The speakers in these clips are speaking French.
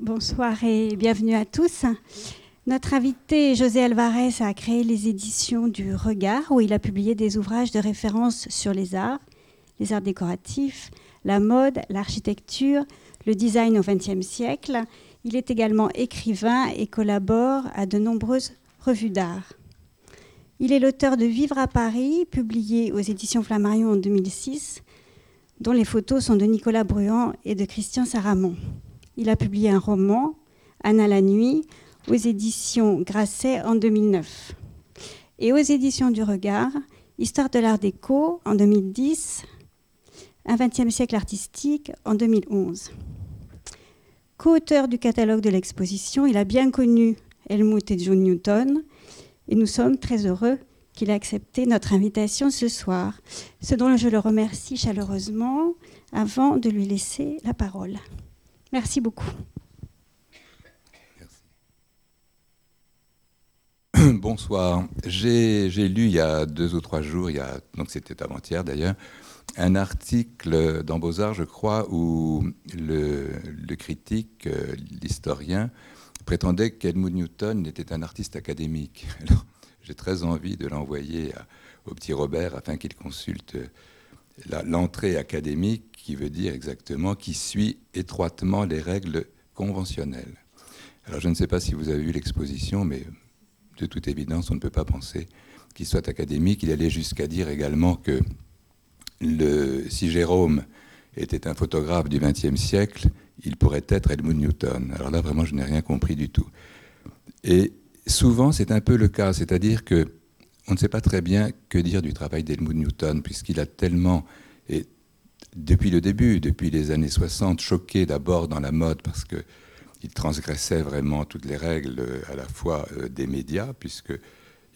bonsoir et bienvenue à tous. Notre invité José Alvarez a créé les éditions du Regard où il a publié des ouvrages de référence sur les arts, les arts décoratifs, la mode, l'architecture, le design au XXe siècle. Il est également écrivain et collabore à de nombreuses revues d'art. Il est l'auteur de Vivre à Paris, publié aux éditions Flammarion en 2006, dont les photos sont de Nicolas Bruand et de Christian Saramon. Il a publié un roman, Anna la nuit, aux éditions Grasset en 2009. Et aux éditions du Regard, Histoire de l'art déco en 2010, Un XXe siècle artistique en 2011. Co-auteur du catalogue de l'exposition, il a bien connu Helmut et John Newton et nous sommes très heureux qu'il ait accepté notre invitation ce soir, ce dont je le remercie chaleureusement avant de lui laisser la parole. Merci beaucoup. Bonsoir. J'ai lu il y a deux ou trois jours, il y a, donc c'était avant-hier d'ailleurs, un article dans Beaux-Arts, je crois, où le, critique, euh, l'historien, prétendait qu'Helmut Newton était un artiste académique. J'ai très envie de l'envoyer au petit Robert afin qu'il consulte l'entrée académique, qui veut dire exactement qui suit étroitement les règles conventionnelles. Alors, je ne sais pas si vous avez vu l'exposition, mais de toute évidence, on ne peut pas penser qu'il soit académique. Il allait jusqu'à dire également que si Jérôme était un photographe du XXe siècle, il pourrait être Helmut Newton. Alors là, vraiment, je n'ai rien compris du tout. Et souvent, c'est un peu le cas, c'est-à-dire que on ne sait pas très bien que dire du travail d'Helmut Newton, puisqu'il a tellement, et depuis le début, depuis les années 60, choqué d'abord dans la mode, parce qu'il transgressait vraiment toutes les règles à la fois euh, des médias, puisque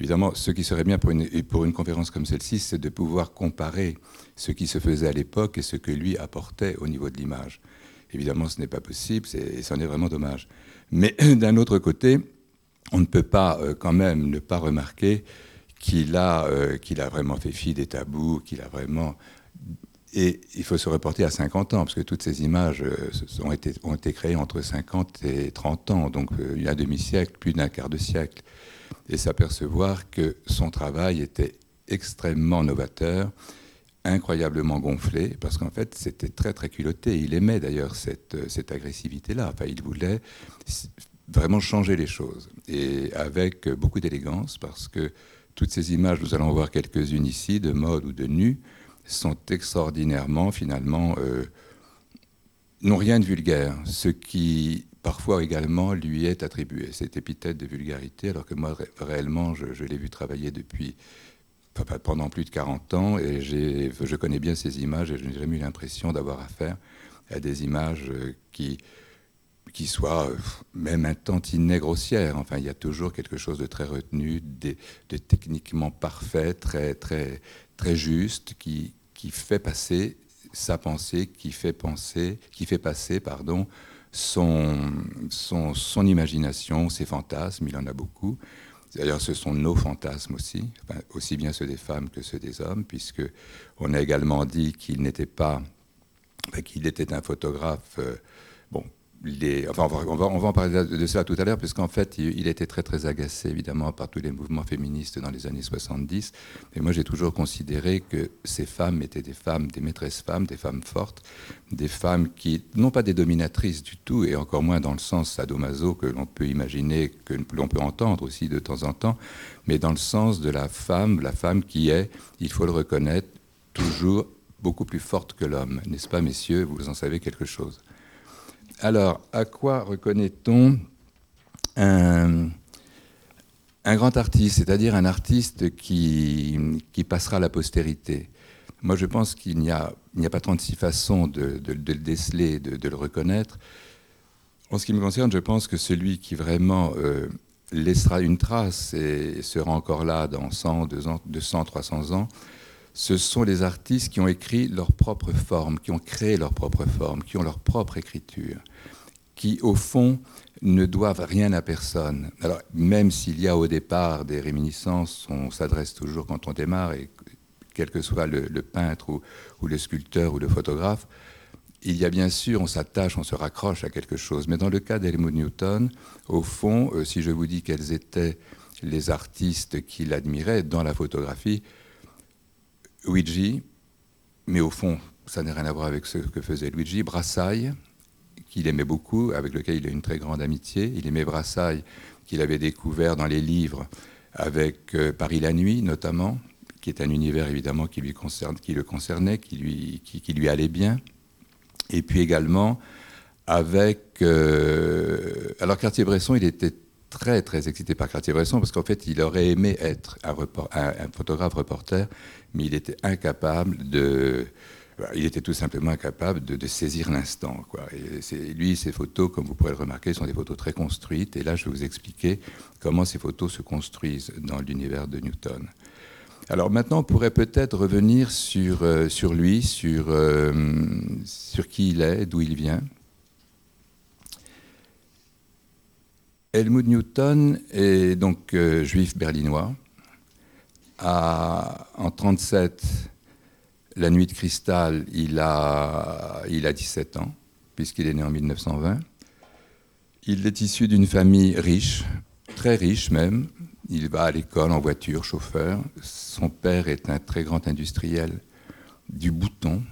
Évidemment, ce qui serait bien pour une, pour une conférence comme celle-ci, c'est de pouvoir comparer ce qui se faisait à l'époque et ce que lui apportait au niveau de l'image. Évidemment, ce n'est pas possible, et c'en est vraiment dommage. Mais d'un autre côté, on ne peut pas euh, quand même ne pas remarquer qu'il a, euh, qu'il a vraiment fait fi des tabous, qu'il a vraiment... Et il faut se reporter à 50 ans, parce que toutes ces images euh, ont, été, créées entre 50 et 30 ans, donc il y a un demi-siècle, plus d'un quart de siècle et s'apercevoir que son travail était extrêmement novateur, incroyablement gonflé, parce qu'en fait, c'était très, très culotté. Il aimait d'ailleurs cette, cette agressivité-là. Enfin, il voulait vraiment changer les choses, et avec beaucoup d'élégance, parce que toutes ces images, nous allons voir quelques-unes ici, de mode ou de nu, sont extraordinairement, finalement, euh, n'ont rien de vulgaire, ce qui parfois également lui est attribué cette épithète de vulgarité, alors que moi, réellement, je, l'ai vu travailler depuis pendant plus de 40 ans et je connais bien ces images et je n'ai jamais eu l'impression d'avoir affaire à des images euh, qui, qui soient euh, même un tantinet grossières. Enfin, il y a toujours quelque chose de très retenu, de, de techniquement parfait, très, très, très juste, qui, qui fait passer sa pensée, qui fait penser, qui fait passer, pardon, son, imagination, ses fantasmes, il en a beaucoup. D'ailleurs, ce sont nos fantasmes aussi, aussi bien ceux des femmes que ceux des hommes, puisque on a également dit qu'il n'était pas, qu'il était un photographe, euh, bon, on va, en parler de cela tout à l'heure, puisqu'en fait, il, était très très agacé évidemment par tous les mouvements féministes dans les années 70. Et moi, j'ai toujours considéré que ces femmes étaient des femmes, des maîtresses femmes, des femmes fortes, des femmes qui, non pas des dominatrices du tout, et encore moins dans le sens sadomaso que l'on peut imaginer, que l'on peut entendre aussi de temps en temps, mais dans le sens de la femme, la femme qui est, il faut le reconnaître, toujours beaucoup plus forte que l'homme. N'est-ce pas, messieurs? Vous en savez quelque chose. Alors, à quoi reconnaît-on un, grand artiste, c'est-à-dire un artiste qui, passera la postérité? Moi, je pense qu'il n'y a, pas 36 façons de, le déceler, de, le reconnaître. En ce qui me concerne, je pense que celui qui vraiment euh, laissera une trace et sera encore là dans 100, 200, 300 ans, ce sont les artistes qui ont écrit leur propre forme, qui ont créé leur propre forme, qui ont leur propre écriture, qui au fond ne doivent rien à personne. Alors même s'il y a au départ des réminiscences, on s'adresse toujours quand on démarre, et quel que soit le, peintre ou, le sculpteur ou le photographe, il y a bien sûr, on s'attache, on se raccroche à quelque chose. Mais dans le cas d'Helmut Newton, au fond, euh, si je vous dis quels étaient les artistes qu'il admirait dans la photographie, Luigi, mais au fond, ça n'a rien à voir avec ce que faisait Luigi, Brassailles, qu'il aimait beaucoup, avec lequel il a une très grande amitié. Il aimait Brassailles, qu'il avait découvert dans les livres avec euh, Paris la nuit notamment, qui est un univers évidemment qui, lui concerne, qui le concernait, qui lui, qui, lui allait bien. Et puis également avec... Euh, alors Cartier-Bresson, il était très très excité par Cartier-Bresson parce qu'en fait il aurait aimé être un, un, photographe reporter, mais il était incapable de... Il était tout simplement incapable de, saisir l'instant. Lui, ses photos, comme vous pourrez le remarquer, sont des photos très construites. Et là, je vais vous expliquer comment ces photos se construisent dans l'univers de Newton. Alors maintenant, on pourrait peut-être revenir sur, euh, lui, sur, euh, sur qui il est, d'où il vient. Helmut Newton est donc euh, juif berlinois. En 1937, la nuit de cristal, il a, il a 17 ans, puisqu'il est né en 1920. Il est issu d'une famille riche, très riche même, il va à l'école en voiture, chauffeur. Son père est un très grand industriel du bouton.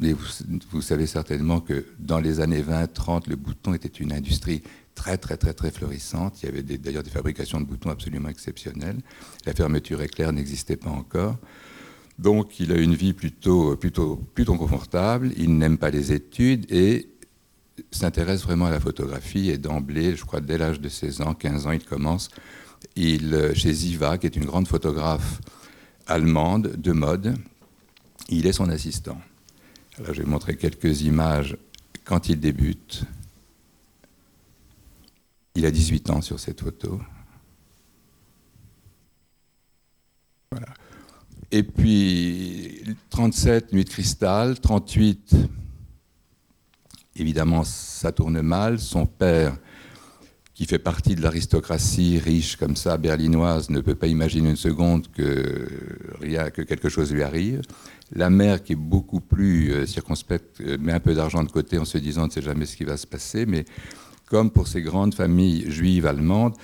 Vous, savez certainement que dans les années 20-30, le bouton était une industrie très, très, très, très florissante. Il y avait d'ailleurs des, fabrications de boutons absolument exceptionnelles. La fermeture éclair n'existait pas encore. Donc, il a une vie plutôt, plutôt, plutôt confortable. Il n'aime pas les études et s'intéresse vraiment à la photographie. Et d'emblée, je crois, dès l'âge de 16 ans, 15 ans, il commence il, euh, chez Ziva, qui est une grande photographe allemande de mode. Il est son assistant. Je vais montrer quelques images quand il débute. Il a 18 ans sur cette photo. Et puis 37, Nuit de cristal, 38, évidemment, ça tourne mal. Son père qui fait partie de l'aristocratie riche comme ça, berlinoise, ne peut pas imaginer une seconde que, rien, que quelque chose lui arrive. La mère, qui est beaucoup plus euh, circonspecte, euh, met un peu d'argent de côté en se disant on ne sait jamais ce qui va se passer. Mais comme pour ces grandes familles juives allemandes,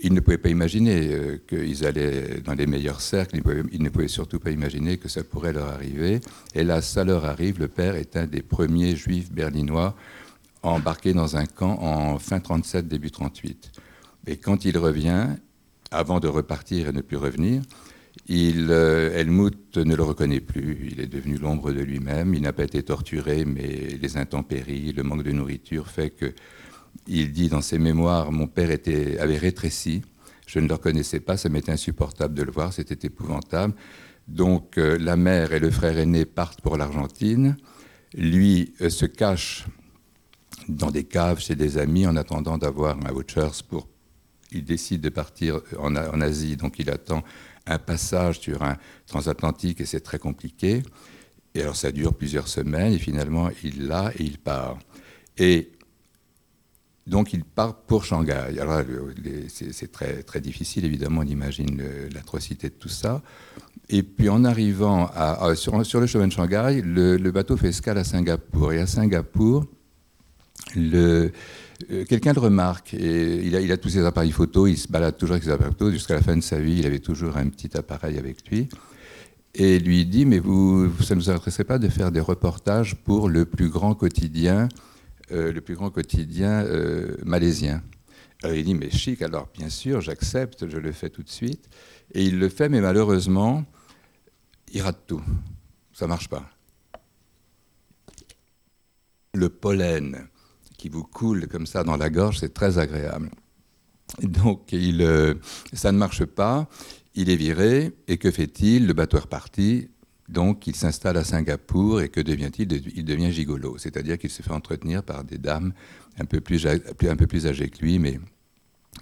ils ne pouvaient pas imaginer euh, qu'ils allaient dans les meilleurs cercles, ils, ne pouvaient surtout pas imaginer que ça pourrait leur arriver. Et là, ça leur arrive. Le père est un des premiers juifs berlinois embarqué dans un camp en fin 37, début 38. Et quand il revient, avant de repartir et ne plus revenir, euh, Helmut ne le reconnaît plus. Il est devenu l'ombre de lui-même. Il n'a pas été torturé, mais les intempéries, le manque de nourriture fait que il dit dans ses mémoires Mon père avait rétréci. Je ne le reconnaissais pas. Ça m'était insupportable de le voir. C'était épouvantable. Donc euh, la mère et le frère aîné partent pour l'Argentine. Lui euh, se cache dans des caves chez des amis en attendant d'avoir un vouchers pour. Il décide de partir en, Asie, donc il attend un passage sur un transatlantique et c'est très compliqué. Et alors ça dure plusieurs semaines et finalement il l'a et il part. Et donc il part pour Shanghai. Alors c'est très, très difficile, évidemment, on imagine l'atrocité de tout ça. Et puis en arrivant sur, sur, le chemin de Shanghai, le, le, bateau fait escale à Singapour. Et à Singapour, le, euh, quelqu'un le remarque, et il a, tous ses appareils photo, il se balade toujours avec ses appareils photo, jusqu'à la fin de sa vie, il avait toujours un petit appareil avec lui. Et lui dit, mais vous, ça ne vous intéresserait pas de faire des reportages pour le plus grand quotidien, euh, le plus grand quotidien euh, malaisien alors il dit, mais chic, alors bien sûr, j'accepte, je le fais tout de suite. Et il le fait, mais malheureusement, il rate tout. Ça ne marche pas. Le pollen, qui vous coule comme ça dans la gorge, c'est très agréable. Donc il, euh, ça ne marche pas, il est viré, et que fait-il? Le bateau est reparti, donc il s'installe à Singapour, et que devient-il? Il devient gigolo, c'est-à-dire qu'il se fait entretenir par des dames un peu plus, un peu plus âgées que lui, mais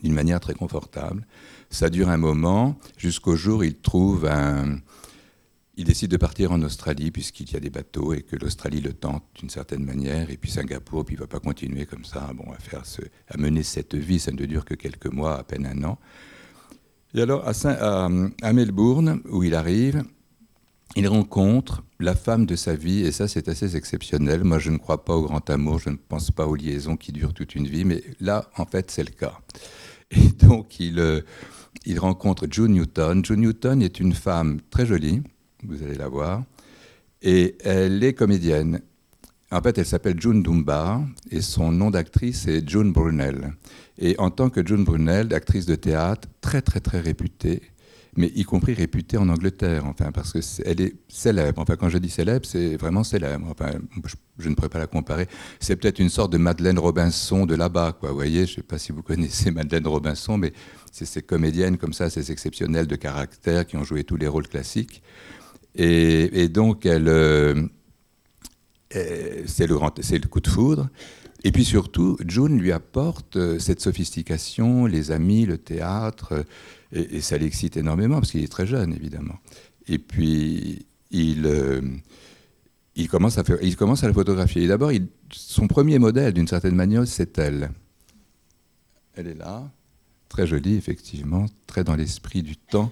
d'une manière très confortable. Ça dure un moment, jusqu'au jour où il trouve un, il décide de partir en Australie puisqu'il y a des bateaux et que l'Australie le tente d'une certaine manière. Et puis Singapour, puis il ne va pas continuer comme ça bon, à, faire à mener cette vie. Ça ne dure que quelques mois, à peine un an. Et alors à, à, Melbourne, où il arrive, il rencontre la femme de sa vie, et ça c'est assez exceptionnel. Moi je ne crois pas au grand amour, je ne pense pas aux liaisons qui durent toute une vie, mais là en fait c'est le cas. Et donc il, euh, il rencontre June Newton. June Newton est une femme très jolie, vous allez la voir, et elle est comédienne. En fait, elle s'appelle June Dunbar et son nom d'actrice est June Brunel. Et en tant que June Brunel, actrice de théâtre, très très très réputée, mais y compris réputée en Angleterre, enfin, parce qu'elle est, est célèbre. Enfin, quand je dis célèbre, c'est vraiment célèbre. Enfin, je, ne pourrais pas la comparer. C'est peut-être une sorte de Madeleine Robinson de là-bas, quoi. Vous voyez, je ne sais pas si vous connaissez Madeleine Robinson, mais c'est ces comédiennes comme ça, ces exceptionnelles de caractère qui ont joué tous les rôles classiques. Et, donc, elle, euh, c'est le, coup de foudre. Et puis surtout, June lui apporte euh, cette sophistication, les amis, le théâtre, et, ça l'excite énormément parce qu'il est très jeune, évidemment. Et puis, il, euh, il, commence, à faire, il commence à la photographier. Et d'abord, son premier modèle, d'une certaine manière, c'est elle. Elle est là, très jolie, effectivement, très dans l'esprit du temps.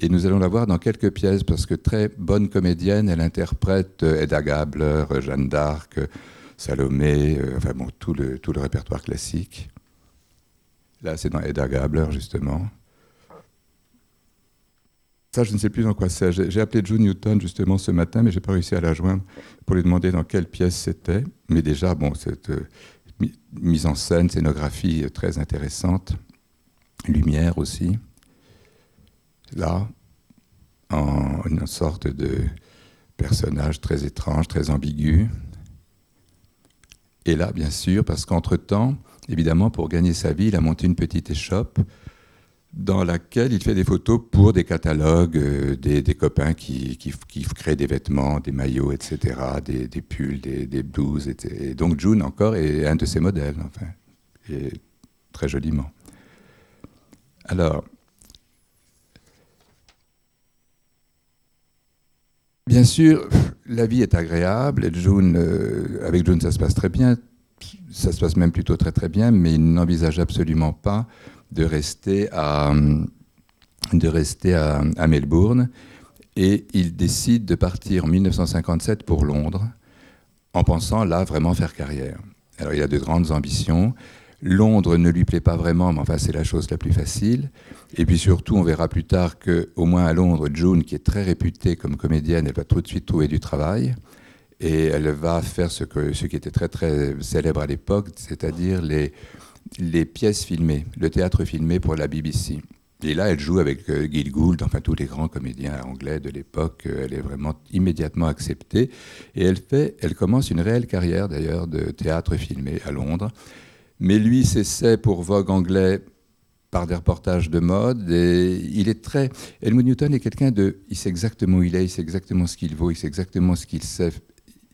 Et nous allons la voir dans quelques pièces, parce que très bonne comédienne, elle interprète euh, Edda Gabler, Jeanne d'Arc, Salomé, euh, enfin bon, tout le, tout le répertoire classique. Là, c'est dans Edda Gabler, justement. Ça, je ne sais plus dans quoi c'est. J'ai appelé June Newton justement ce matin, mais je n'ai pas réussi à la joindre pour lui demander dans quelle pièce c'était. Mais déjà, bon, cette euh, mise en scène, scénographie euh, très intéressante, lumière aussi. Là, en une sorte de personnage très étrange, très ambigu. Et là, bien sûr, parce qu'entre-temps, évidemment, pour gagner sa vie, il a monté une petite échoppe dans laquelle il fait des photos pour des catalogues, euh, des, copains qui, qui, créent des vêtements, des maillots, etc., des, pulls, des, blouses. Et donc June, encore, est un de ses modèles, enfin, et très joliment. Alors, bien sûr, la vie est agréable, euh, avec June, ça se passe très bien, ça se passe même plutôt très très bien, mais il n'envisage absolument pas de rester à, de rester à, Melbourne. Et il décide de partir en 1957 pour Londres, en pensant là vraiment faire carrière. Alors il a de grandes ambitions. Londres ne lui plaît pas vraiment, mais enfin c'est la chose la plus facile. Et puis surtout, on verra plus tard que, au moins à Londres, June, qui est très réputée comme comédienne, elle va tout de suite trouver du travail et elle va faire ce, qui était très très célèbre à l'époque, c'est-à-dire les, pièces filmées, le théâtre filmé pour la BBC. Et là, elle joue avec euh, Gil Gould, enfin tous les grands comédiens anglais de l'époque. Euh, elle est vraiment immédiatement acceptée. Et elle, fait, elle commence une réelle carrière d'ailleurs de théâtre filmé à Londres. Mais lui s'essaie pour Vogue anglais par des reportages de mode. Et il est très. Helmut Newton est quelqu'un de. Il sait exactement où il est, il sait exactement ce qu'il vaut, il sait exactement ce qu'il sait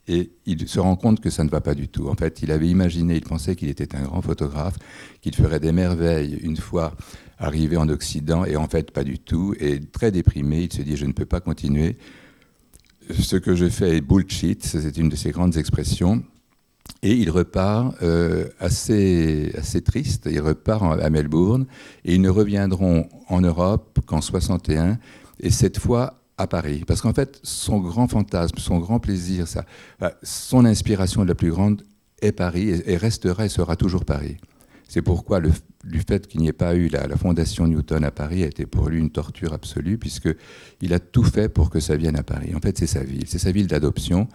et il se rend compte que ça ne va pas du tout. En fait, il avait imaginé, il pensait qu'il était un grand photographe, qu'il ferait des merveilles une fois arrivé en Occident, et en fait, pas du tout. Et très déprimé, il se dit, je ne peux pas continuer. Ce que je fais est bullshit, c'est une de ses grandes expressions. Et il repart euh, assez, assez triste, il repart à Melbourne, et ils ne reviendront en Europe qu'en 61, et cette fois à Paris. Parce qu'en fait, son grand fantasme, son grand plaisir, ça, son inspiration la plus grande est Paris et, restera et sera toujours Paris. C'est pourquoi le, fait qu'il n'y ait pas eu la, la, fondation Newton à Paris a été pour lui une torture absolue, puisqu'il a tout fait pour que ça vienne à Paris. En fait, c'est sa ville, c'est sa ville d'adoption,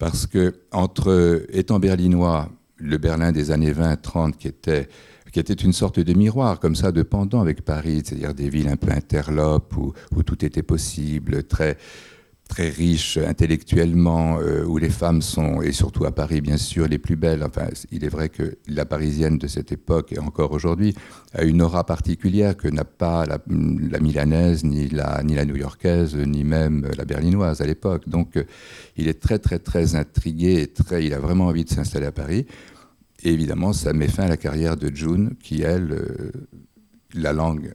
parce que entre étant berlinois, le Berlin des années 20-30 qui était qui était une sorte de miroir, comme ça, de pendant avec Paris, c'est-à-dire des villes un peu interlopes où, où tout était possible, très, très riches intellectuellement, euh, où les femmes sont, et surtout à Paris bien sûr, les plus belles. Enfin, il est vrai que la parisienne de cette époque, et encore aujourd'hui, a une aura particulière que n'a pas la, la, milanaise, ni la, ni la new-yorkaise, ni même la berlinoise à l'époque. Donc il est très très très intrigué, et très, il a vraiment envie de s'installer à Paris. Et évidemment, ça met fin à la carrière de June, qui, elle, euh, la langue,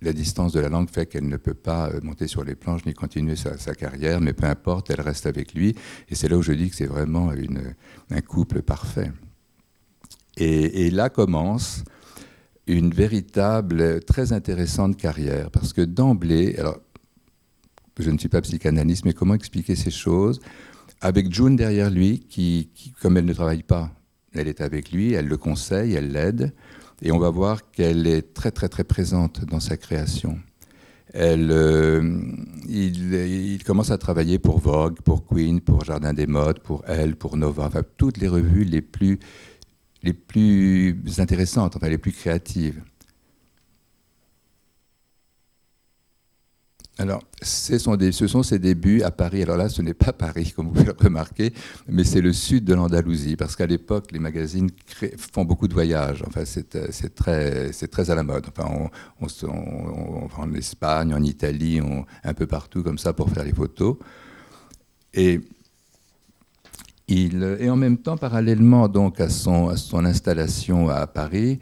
la distance de la langue fait qu'elle ne peut pas euh, monter sur les planches ni continuer sa, carrière, mais peu importe, elle reste avec lui. Et c'est là où je dis que c'est vraiment un couple parfait. Et, et, là commence une véritable, très intéressante carrière, parce que d'emblée, alors je ne suis pas psychanalyste, mais comment expliquer ces choses? Avec June derrière lui, qui, comme elle ne travaille pas, elle est avec lui, elle le conseille, elle l'aide, et on va voir qu'elle est très très très présente dans sa création. Elle, euh, il, commence à travailler pour Vogue, pour Queen, pour Jardin des Modes, pour Elle, pour Nova, enfin toutes les revues les plus, les plus intéressantes, enfin les plus créatives. Alors, ce sont ses débuts à Paris. Alors là, ce n'est pas Paris, comme vous pouvez le remarquer, mais c'est le sud de l'Andalousie, parce qu'à l'époque, les magazines font beaucoup de voyages. Enfin, c'est très, à la mode. Enfin, on, va en Espagne, en Italie, un peu partout comme ça pour faire les photos. Et, il, en même temps, parallèlement donc à son installation à Paris,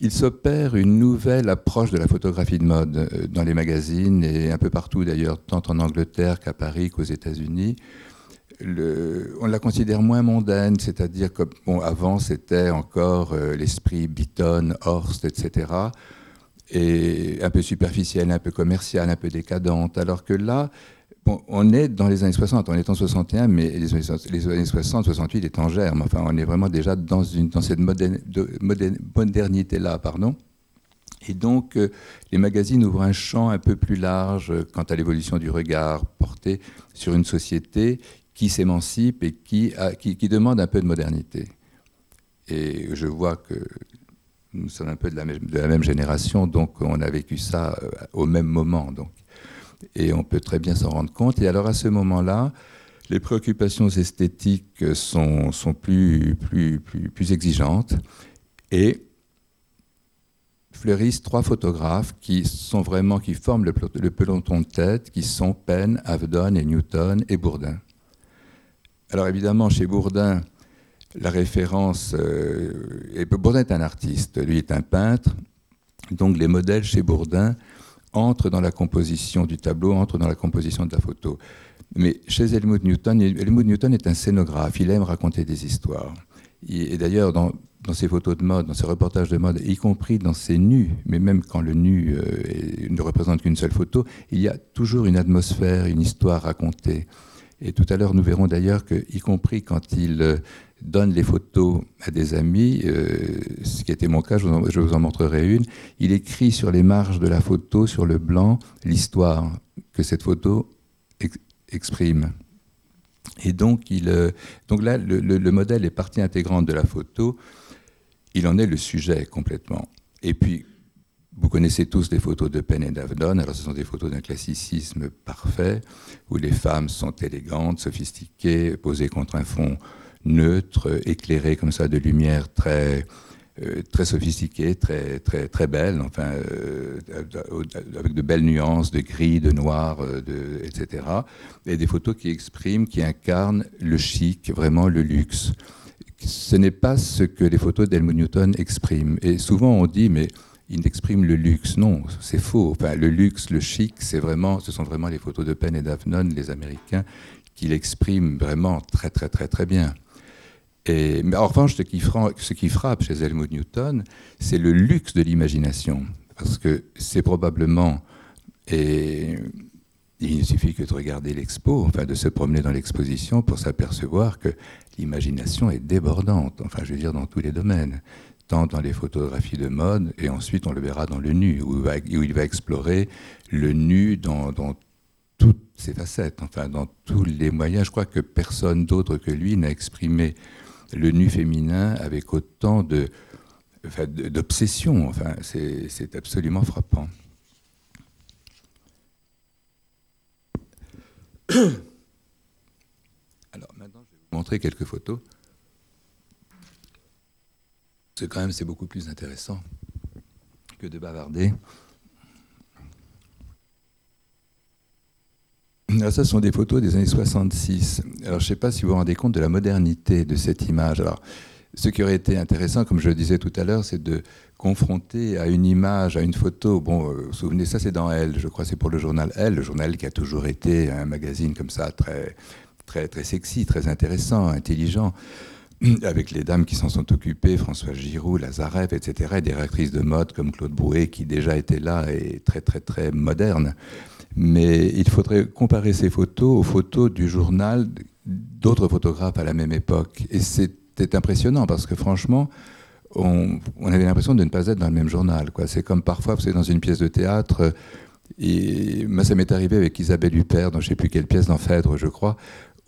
il s'opère une nouvelle approche de la photographie de mode euh, dans les magazines et un peu partout d'ailleurs, tant en Angleterre qu'à Paris qu'aux États-Unis. on la considère moins mondaine, c'est-à-dire que avant c'était encore euh, l'esprit Beaton, Horst, etc. Et un peu superficiel, un peu commercial, un peu décadente. Alors que là, on est dans les années 60, on est en 61, mais les années, 60, 68 est en germe. Enfin, on est vraiment déjà dans, une, cette modernité-là, pardon. Et donc, euh, les magazines ouvrent un champ un peu plus large quant à l'évolution du regard porté sur une société qui s'émancipe et qui, qui, demande un peu de modernité. Et je vois que nous sommes un peu de la même, de la même génération, donc on a vécu ça euh, au même moment. Donc et on peut très bien s'en rendre compte. Et alors à ce moment-là, les préoccupations esthétiques sont, plus, exigeantes et fleurissent trois photographes qui sont vraiment qui forment le, peloton de tête, qui sont Penn, Avedon et Newton et Bourdin. Alors évidemment, chez Bourdin, la référence, euh, Bourdin est un artiste, lui est un peintre, donc les modèles chez Bourdin entre dans la composition du tableau, entre dans la composition de la photo. Mais chez Helmut Newton, Helmut Newton est un scénographe, il aime raconter des histoires. Et d'ailleurs, dans, ses photos de mode, dans ses reportages de mode, y compris dans ses nus, mais même quand le nu euh, ne représente qu'une seule photo, il y a toujours une atmosphère, une histoire racontée. Et tout à l'heure, nous verrons d'ailleurs que, y compris quand il euh, donne les photos à des amis, euh, ce qui était mon cas, je vous, en, montrerai une, il écrit sur les marges de la photo, sur le blanc, l'histoire que cette photo exprime. Et donc, il, euh, donc là, le, modèle est partie intégrante de la photo, il en est le sujet complètement. Et puis, vous connaissez tous les photos de Penn et d'Avdon. Alors, ce sont des photos d'un classicisme parfait, où les femmes sont élégantes, sophistiquées, posées contre un fond neutre, éclairé comme ça de lumière très, euh, très sophistiquée, très, très, très belle, enfin, euh, avec de belles nuances de gris, de noir, euh, etc. Et des photos qui expriment, qui incarnent le chic, vraiment le luxe. Ce n'est pas ce que les photos d'Helmut Newton expriment. Et souvent on dit, mais il exprime le luxe. Non, c'est faux. Enfin, le luxe, le chic, c'est vraiment, ce sont vraiment les photos de Penn et d'Avnon, les Américains, qui l'expriment vraiment très, très, très, très bien. Mais en revanche, ce qui, frappe, chez Helmut Newton, c'est le luxe de l'imagination. Parce que c'est probablement, et il ne suffit que de regarder l'expo, enfin de se promener dans l'exposition pour s'apercevoir que l'imagination est débordante, enfin je veux dire dans tous les domaines tant dans les photographies de mode, et ensuite on le verra dans le nu, où il va, explorer le nu dans, toutes ses facettes, enfin dans tous les moyens. Je crois que personne d'autre que lui n'a exprimé le nu féminin avec autant de, d'obsession. Enfin, c'est absolument frappant. Alors maintenant, je vais vous montrer quelques photos. C'est quand même c'est beaucoup plus intéressant que de bavarder. Alors ça, ce sont des photos des années 66. Alors je ne sais pas si vous vous rendez compte de la modernité de cette image. Alors, ce qui aurait été intéressant, comme je le disais tout à l'heure, c'est de confronter à une image, à une photo. Bon, euh, vous vous souvenez, ça c'est dans Elle, je crois, c'est pour le journal Elle, le journal qui a toujours été un magazine comme ça, très, très, très sexy, très intéressant, intelligent. avec les dames qui s'en sont occupées, François Giroud, Lazarev, etc., et des réactrices de mode comme Claude Brouet, qui déjà étaient là et très, très, très modernes. Mais il faudrait comparer ces photos aux photos du journal d'autres photographes à la même époque. Et c'était impressionnant parce que franchement, on, avait l'impression de ne pas être dans le même journal. C'est comme parfois, vous savez, dans une pièce de théâtre, et moi ça m'est arrivé avec Isabelle Huppert, dans je ne sais plus quelle pièce, dans Phèdre, je crois,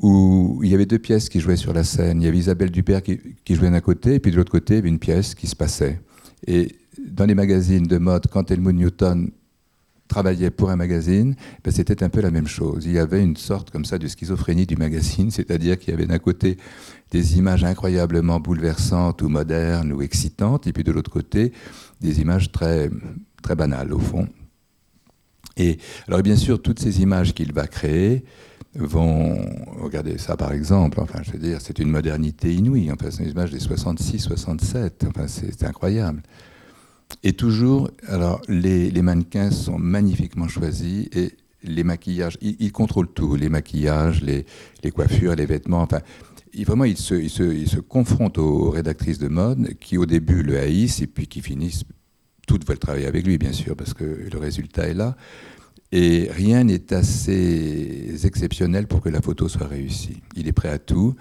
où il y avait deux pièces qui jouaient sur la scène. Il y avait Isabelle Dupert qui, jouait d'un côté, et puis de l'autre côté, il y avait une pièce qui se passait. Et dans les magazines de mode, quand Helmut Newton travaillait pour un magazine, ben c'était un peu la même chose. Il y avait une sorte comme ça de schizophrénie du magazine, c'est-à-dire qu'il y avait d'un côté des images incroyablement bouleversantes ou modernes ou excitantes, et puis de l'autre côté, des images très, très banales au fond. Et alors bien sûr, toutes ces images qu'il va créer, vont, regardez ça par exemple, enfin je veux dire, c'est une modernité inouïe, enfin c'est une image des 66, 67, enfin c'est incroyable. Et toujours, alors les, mannequins sont magnifiquement choisis et les maquillages, ils, contrôlent tout, les maquillages, les, coiffures, les vêtements, enfin vraiment ils se, ils, se, confrontent aux rédactrices de mode qui au début le haïssent et puis qui finissent, toutes veulent travailler avec lui bien sûr parce que le résultat est là. Et rien n'est assez exceptionnel pour que la photo soit réussie. Il est prêt à tout.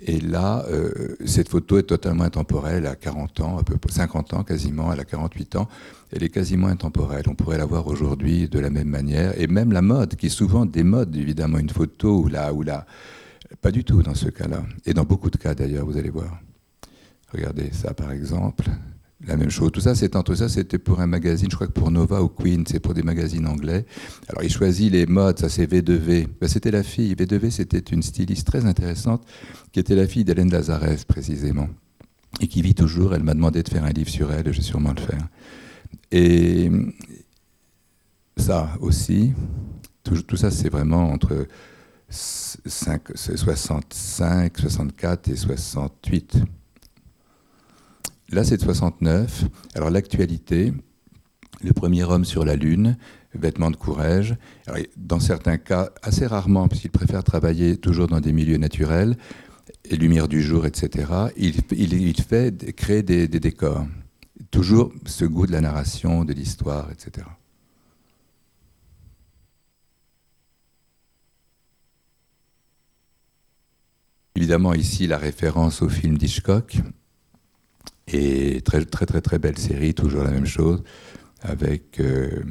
Et là, euh, cette photo est totalement intemporelle, à 40 ans, à peu près 50 ans quasiment, elle a 48 ans. Elle est quasiment intemporelle. On pourrait la voir aujourd'hui de la même manière. Et même la mode, qui souvent démode évidemment une photo ou là, ou là. Pas du tout dans ce cas-là. Et dans beaucoup de cas d'ailleurs, vous allez voir. Regardez ça par exemple la même chose. Tout ça, c'est entre ça, c'était pour un magazine, je crois que pour Nova ou Queen, c'est pour des magazines anglais. Alors, il choisit les modes, ça c'est V2V. Ben, c'était la fille, V2V, c'était une styliste très intéressante, qui était la fille d'Hélène Lazarès, précisément, et qui vit toujours. Elle m'a demandé de faire un livre sur elle, et je vais sûrement le faire. Et ça aussi, tout, tout ça, c'est vraiment entre 5, 65, 64 et 68. Là, c'est de 69. Alors, l'actualité, le premier homme sur la Lune, vêtements de courage. dans certains cas, assez rarement, puisqu'il préfère travailler toujours dans des milieux naturels, et lumière du jour, etc., il, fait créer des, des, décors. Toujours ce goût de la narration, de l'histoire, etc. Évidemment, ici, la référence au film d'Hitchcock, et très, très, très, très belle série, toujours la même chose, avec. Euh,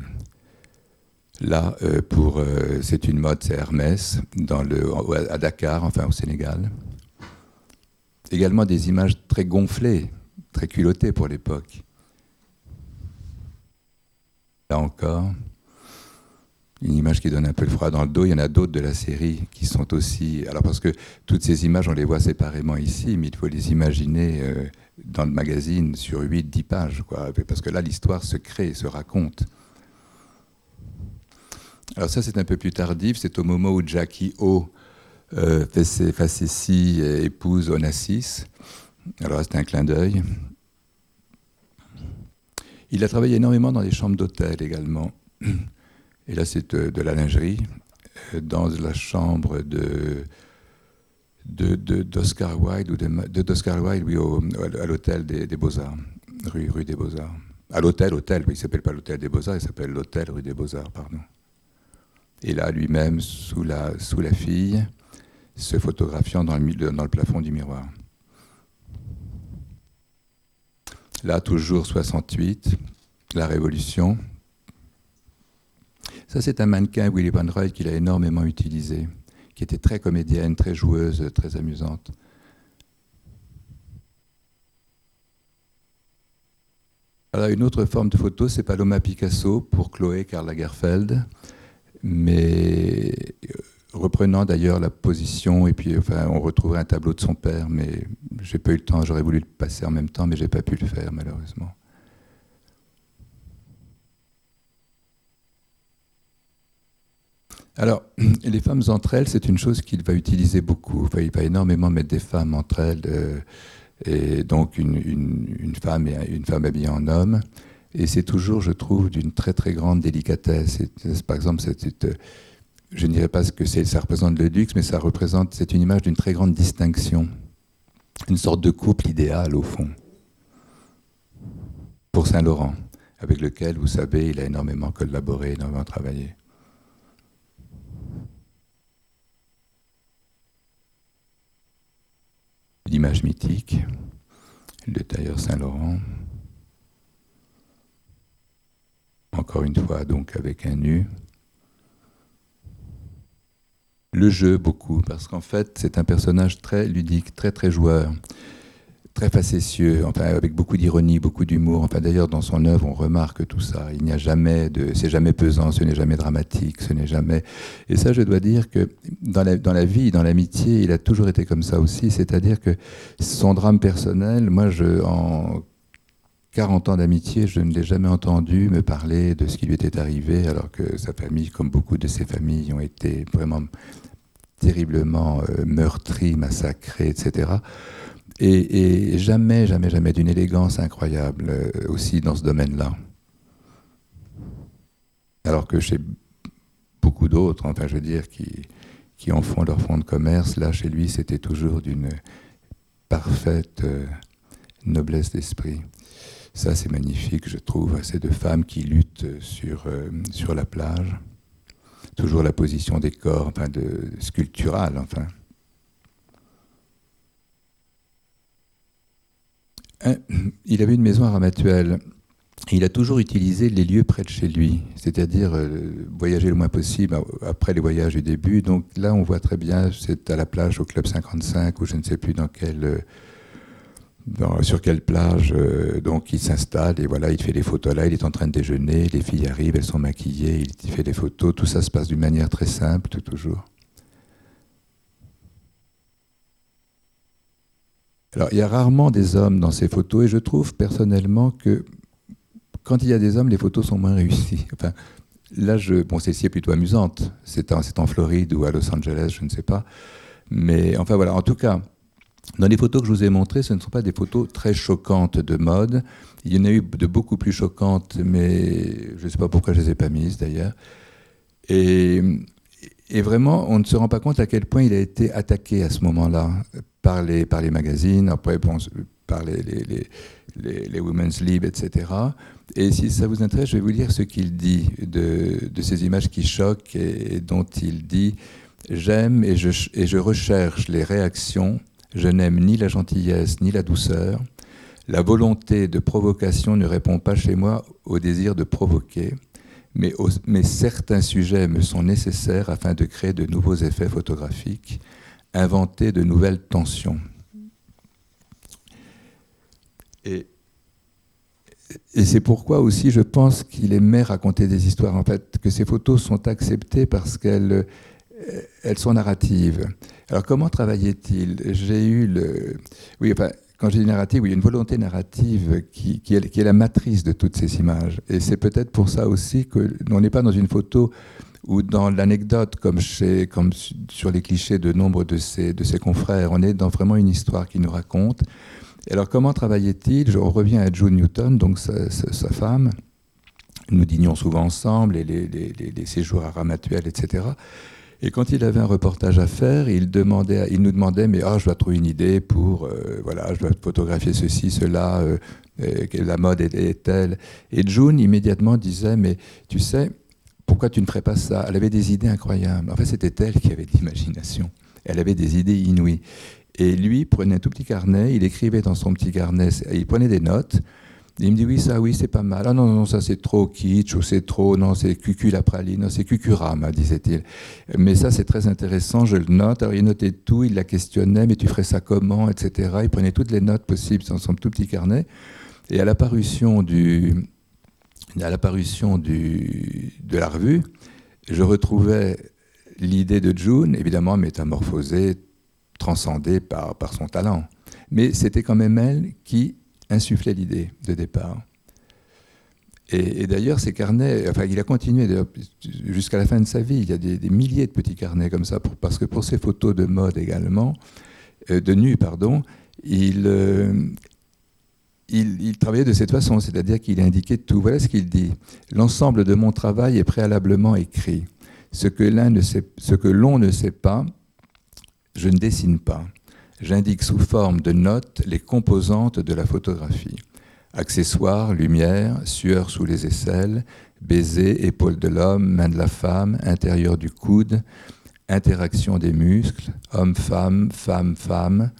là, euh, pour, euh, c'est une mode, c'est Hermès, dans le, à Dakar, enfin au Sénégal. Également des images très gonflées, très culottées pour l'époque. Là encore, une image qui donne un peu le froid dans le dos. Il y en a d'autres de la série qui sont aussi. Alors, parce que toutes ces images, on les voit séparément ici, mais il faut les imaginer dans le magazine sur 8-10 pages, quoi, parce que là, l'histoire se crée, se raconte. Alors ça, c'est un peu plus tardif, c'est au moment où Jackie O euh, fait ses facéties et épouse Onassis. Alors c'est un clin d'œil. Il a travaillé énormément dans les chambres d'hôtel également. Et là, c'est de, de, la lingerie. Euh, dans la chambre de d'Oscar de, Wilde, ou de, d'Oscar Wilde oui, à l'hôtel des, Beaux-Arts, rue, des Beaux-Arts. À l'hôtel, hôtel, oui, il ne s'appelle pas l'hôtel des Beaux-Arts, il s'appelle l'hôtel rue des Beaux-Arts, pardon. Et là, lui-même, sous la, sous la fille, se photographiant dans le, dans le plafond du miroir. Là, toujours 68, la Révolution. Ça, c'est un mannequin, Willy Van Roy, qu'il a énormément utilisé qui était très comédienne, très joueuse, très amusante. Alors, une autre forme de photo, c'est Paloma Picasso pour Chloé Karl Lagerfeld, mais euh, reprenant d'ailleurs la position, et puis enfin, on retrouverait un tableau de son père, mais j'ai pas eu le temps, j'aurais voulu le passer en même temps, mais j'ai pas pu le faire malheureusement. Alors, les femmes entre elles, c'est une chose qu'il va utiliser beaucoup. il va énormément mettre des femmes entre elles, euh, et donc une, femme et une femme habillée en homme. Et c'est toujours, je trouve, d'une très très grande délicatesse. par exemple, euh, je ne dirais pas ce que ça représente le luxe, mais ça représente, c'est une image d'une très grande distinction, une sorte de couple idéal au fond, pour Saint Laurent, avec lequel, vous savez, il a énormément collaboré, énormément travaillé. D'images mythiques, le tailleur Saint-Laurent. Encore une fois, donc avec un nu. Le jeu, beaucoup, parce qu'en fait, c'est un personnage très ludique, très très joueur très facétieux, enfin avec beaucoup d'ironie, beaucoup d'humour. Enfin d'ailleurs dans son œuvre on remarque tout ça. Il n'y a jamais de, c'est jamais pesant, ce n'est jamais dramatique, ce n'est jamais. Et ça je dois dire que dans la, dans la vie, dans l'amitié, il a toujours été comme ça aussi. C'est-à-dire que son drame personnel, moi je en 40 ans d'amitié, je ne l'ai jamais entendu me parler de ce qui lui était arrivé, alors que sa famille, comme beaucoup de ses familles, ont été vraiment terriblement euh, meurtries, massacrées, etc et, jamais, jamais, jamais d'une élégance incroyable euh, aussi dans ce domaine-là. Alors que chez beaucoup d'autres, enfin je veux dire, qui, qui en font leur fonds de commerce, là chez lui c'était toujours d'une parfaite euh, noblesse d'esprit. Ça c'est magnifique, je trouve, ces deux femmes qui luttent sur, euh, sur la plage. Toujours la position des corps, enfin de sculpturale, enfin. Il avait une maison à Ramatuelle. Il a toujours utilisé les lieux près de chez lui, c'est-à-dire euh, voyager le moins possible après les voyages du début. Donc là, on voit très bien, c'est à la plage au Club 55, ou je ne sais plus dans quel, euh, sur quelle plage. Euh, donc il s'installe et voilà, il fait les photos là, il est en train de déjeuner, les filles arrivent, elles sont maquillées, il fait des photos. Tout ça se passe d'une manière très simple, toujours. Alors, il y a rarement des hommes dans ces photos et je trouve personnellement que quand il y a des hommes, les photos sont moins réussies. Enfin, là, je, bon, celle-ci est plutôt amusante. C'est en, en, Floride ou à Los Angeles, je ne sais pas. Mais enfin, voilà. En tout cas, dans les photos que je vous ai montrées, ce ne sont pas des photos très choquantes de mode. Il y en a eu de beaucoup plus choquantes, mais je ne sais pas pourquoi je ne les ai pas mises d'ailleurs. Et, et vraiment, on ne se rend pas compte à quel point il a été attaqué à ce moment-là par les, par les magazines, après par les, les, les, Women's Lib, etc. Et si ça vous intéresse, je vais vous lire ce qu'il dit de, de, ces images qui choquent et, dont il dit J'aime et je, et je recherche les réactions, je n'aime ni la gentillesse ni la douceur. La volonté de provocation ne répond pas chez moi au désir de provoquer, mais, certains sujets me sont nécessaires afin de créer de nouveaux effets photographiques inventer de nouvelles tensions. Et, c'est pourquoi aussi je pense qu'il aimait raconter des histoires, en fait, que ces photos sont acceptées parce qu'elles elles sont narratives. Alors comment travaillait-il? J'ai eu le... Oui, enfin, quand j'ai dit narrative, il y a une volonté narrative qui, est, la matrice de toutes ces images. Et c'est peut-être pour ça aussi qu'on n'est pas dans une photo ou dans l'anecdote, comme, sur les clichés de nombre de ses, confrères. On est dans vraiment une histoire qui nous raconte. Alors, comment travaillait-il? Je reviens à June Newton, donc sa, femme. Nous dînions souvent ensemble, et les, les, les, séjours à Ramatuelle, etc. Et quand il avait un reportage à faire, il, nous demandait, mais ah, je dois trouver une idée pour, euh, voilà, je dois photographier ceci, cela, euh, la mode est, est telle. Et June immédiatement disait, mais tu sais, pourquoi tu ne ferais pas ça? Elle avait des idées incroyables. En fait, c'était elle qui avait de l'imagination. Elle avait des idées inouïes. Et lui prenait un tout petit carnet, il écrivait dans son petit carnet, il prenait des notes. Il me dit oui, ça, oui, c'est pas mal. Ah non, non, ça c'est trop kitsch ou c'est trop, non, c'est cucu la praline, c'est cucurama, disait-il. Mais ça c'est très intéressant, je le note. Alors il notait tout, il la questionnait, mais tu ferais ça comment, etc. Il prenait toutes les notes possibles dans son tout petit carnet. Et à l'apparition du, à l'apparition de la revue, je retrouvais l'idée de June, évidemment métamorphosée, transcendée par, par son talent. Mais c'était quand même elle qui insufflait l'idée de départ. Et, d'ailleurs, ces carnets, enfin, il a continué jusqu'à la fin de sa vie. Il y a des, milliers de petits carnets comme ça, parce que pour ses photos de mode également, euh, de nu, pardon, il, euh, il, travaillait de cette façon, c'est-à-dire qu'il indiquait tout. Voilà ce qu'il dit. L'ensemble de mon travail est préalablement écrit. Ce que l'on ne, ne sait pas, je ne dessine pas. J'indique sous forme de notes les composantes de la photographie. Accessoires, lumière, sueur sous les aisselles, baiser, épaule de l'homme, main de la femme, intérieur du coude, interaction des muscles, homme-femme, femme-femme,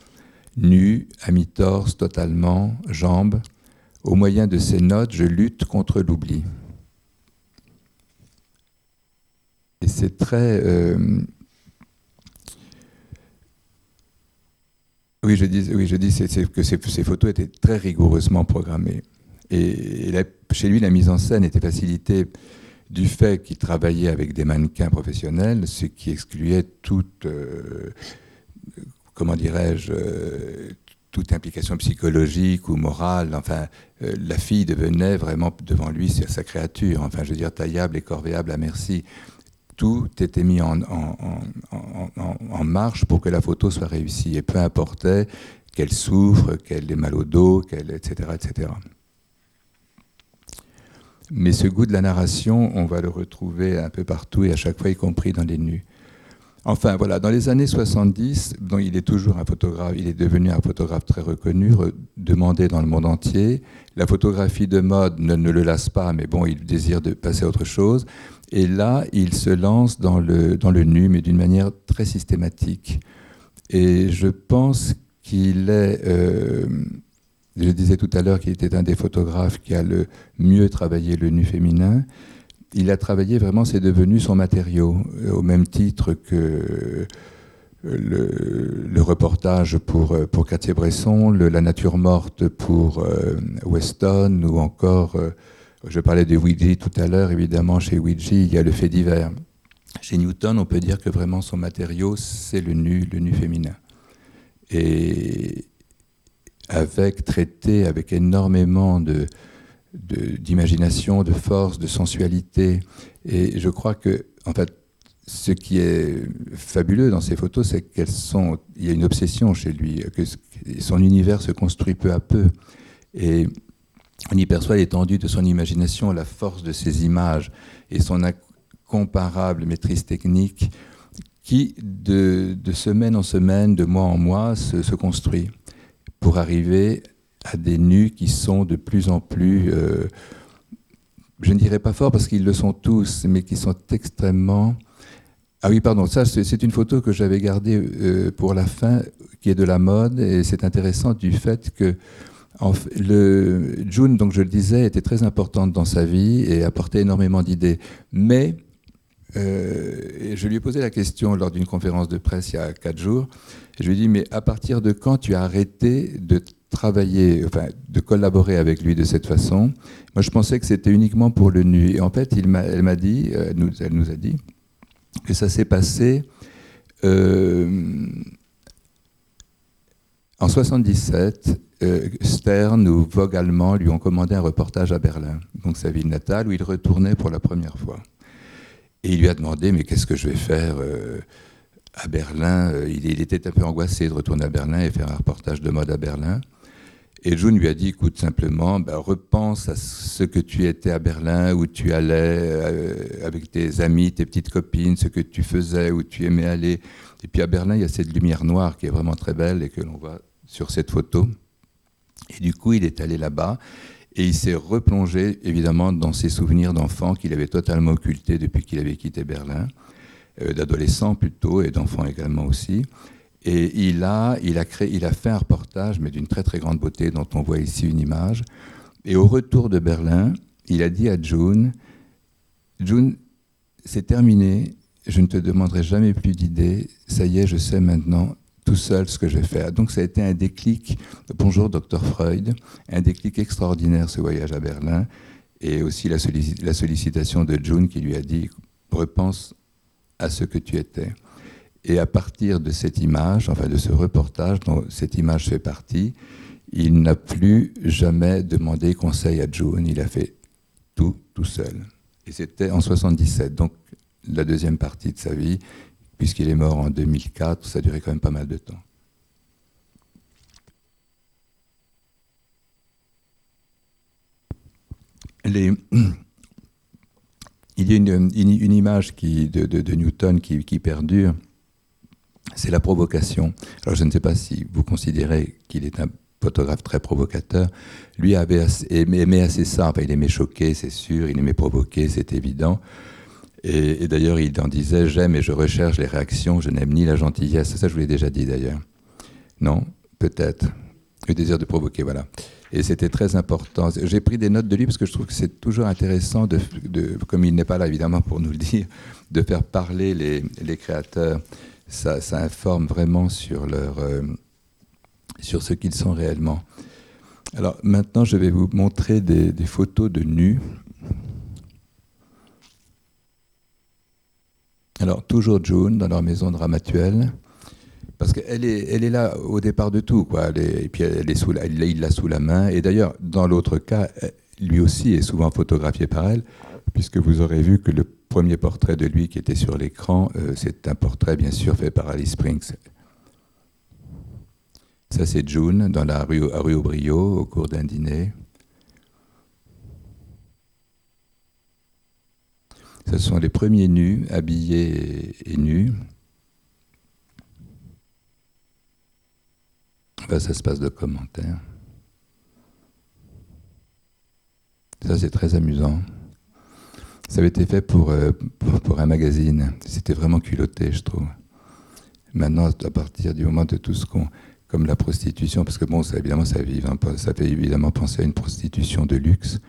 nu, à mi-torse totalement, jambes. Au moyen de ces notes, je lutte contre l'oubli. Et c'est très... Euh, oui, je dis, oui, je dis que ces, photos étaient très rigoureusement programmées. Et, chez lui, la mise en scène était facilitée du fait qu'il travaillait avec des mannequins professionnels, ce qui excluait toute, euh, comment dirais-je, euh, toute implication psychologique ou morale. Enfin, euh, la fille devenait vraiment devant lui sa créature. Enfin, je veux dire, taillable et corvéable à merci. Tout était mis en, marche pour que la photo soit réussie. Et peu importait qu'elle souffre, qu'elle ait mal au dos, qu'elle, etc., etc. Mais ce goût de la narration, on va le retrouver un peu partout et à chaque fois, y compris dans les nus. Enfin, voilà, dans les années 70, donc il est toujours un photographe, il est devenu un photographe très reconnu, demandé dans le monde entier. La photographie de mode ne, ne, le lasse pas, mais bon, il désire de passer à autre chose. Et là, il se lance dans le, dans le nu, mais d'une manière très systématique. Et je pense qu'il est... Euh, je disais tout à l'heure qu'il était un des photographes qui a le mieux travaillé le nu féminin. Il a travaillé vraiment, c'est devenu son matériau, euh, au même titre que euh, le, reportage pour, pour Cartier-Bresson, La nature morte pour Weston, ou encore, je parlais de Ouija tout à l'heure, évidemment, chez Ouija, il y a le fait divers. Chez Newton, on peut dire que vraiment son matériau, c'est le nu, le nu féminin. Et, avec traité avec énormément de, d'imagination, de, force, de sensualité. Et je crois que, en fait, ce qui est fabuleux dans ces photos, c'est qu'elles sont. Il y a une obsession chez lui, que son univers se construit peu à peu. Et on y perçoit l'étendue de son imagination, la force de ses images et son incomparable maîtrise technique qui, de, semaine en semaine, de mois en mois, se construit pour arriver à des nus qui sont de plus en plus, euh, je ne dirais pas fort parce qu'ils le sont tous, mais qui sont extrêmement... Ah oui, pardon, ça c'est une photo que j'avais gardée euh, pour la fin, qui est de la mode, et c'est intéressant du fait que le, June, donc je le disais, était très importante dans sa vie et apportait énormément d'idées. Mais euh, je lui ai posé la question lors d'une conférence de presse il y a quatre jours. je lui ai dit, mais à partir de quand tu as arrêté de travailler, enfin, de collaborer avec lui de cette façon? Moi, je pensais que c'était uniquement pour le nu. Et en fait, elle m'a dit, euh, nous, elle nous a dit, que ça s'est passé euh, en 77. Stern ou Vogue allemand lui ont commandé un reportage à Berlin, donc sa ville natale, où il retournait pour la première fois. Et il lui a demandé, mais qu'est-ce que je vais faire euh, à Berlin euh, il, était un peu angoissé de retourner à Berlin et faire un reportage de mode à Berlin. Et June lui a dit, écoute, simplement, ben, repense à ce que tu étais à Berlin, où tu allais euh, avec tes amis, tes petites copines, ce que tu faisais, où tu aimais aller. Et puis à Berlin, il y a cette lumière noire qui est vraiment très belle et que l'on voit sur cette photo. Et du coup, il est allé là-bas et il s'est replongé, évidemment, dans ses souvenirs d'enfant qu'il avait totalement occultés depuis qu'il avait quitté Berlin, euh, d'adolescent plutôt, et d'enfant également aussi. Et il a, il, a créé, il a fait un reportage, mais d'une très très grande beauté, dont on voit ici une image. Et au retour de Berlin, il a dit à June, June, c'est terminé, je ne te demanderai jamais plus d'idées, ça y est, je sais maintenant, tout seul ce que je vais faire. Donc ça a été un déclic, bonjour docteur Freud, un déclic extraordinaire ce voyage à Berlin, et aussi la, sollicitation de June qui lui a dit, repense à ce que tu étais. Et à partir de cette image, enfin de ce reportage dont cette image fait partie, il n'a plus jamais demandé conseil à June, il a fait tout tout seul. Et c'était en 77, donc la deuxième partie de sa vie puisqu'il est mort en 2004, ça a duré quand même pas mal de temps. il y a une, image de, Newton qui, perdure, c'est la provocation. Alors je ne sais pas si vous considérez qu'il est un photographe très provocateur. Lui avait aimait assez ça, il aimait choquer, c'est sûr, il aimait provoquer, c'est évident. Et, d'ailleurs, il en disait J'aime et je recherche les réactions, je n'aime ni la gentillesse. Ça, je vous l'ai déjà dit d'ailleurs. Non peut-être. Le désir de provoquer, voilà. Et c'était très important. J'ai pris des notes de lui parce que je trouve que c'est toujours intéressant, de, comme il n'est pas là évidemment pour nous le dire, de faire parler les, créateurs. Ça, informe vraiment sur, leur, euh, sur ce qu'ils sont réellement. Alors maintenant, je vais vous montrer des photos de nus. Alors toujours June dans leur maison de parce qu'elle est, elle est là au départ de tout, quoi. et puis elle est sous il l'a sous la main. Et d'ailleurs, dans l'autre cas, lui aussi est souvent photographié par elle, puisque vous aurez vu que le premier portrait de lui qui était sur l'écran, euh, c'est un portrait bien sûr fait par Alice Springs. Ça, c'est June dans la rue, rue Aubrio au cours d'un dîner. Ce sont les premiers nus, habillés et nus. ça se passe de commentaires. Ça, c'est très amusant. Ça avait été fait pour, euh, pour, un magazine. C'était vraiment culotté, je trouve. Maintenant, à partir du moment de tout ce qu'on. comme la prostitution, parce que bon, ça, évidemment, ça, ça fait évidemment penser à une prostitution de luxe,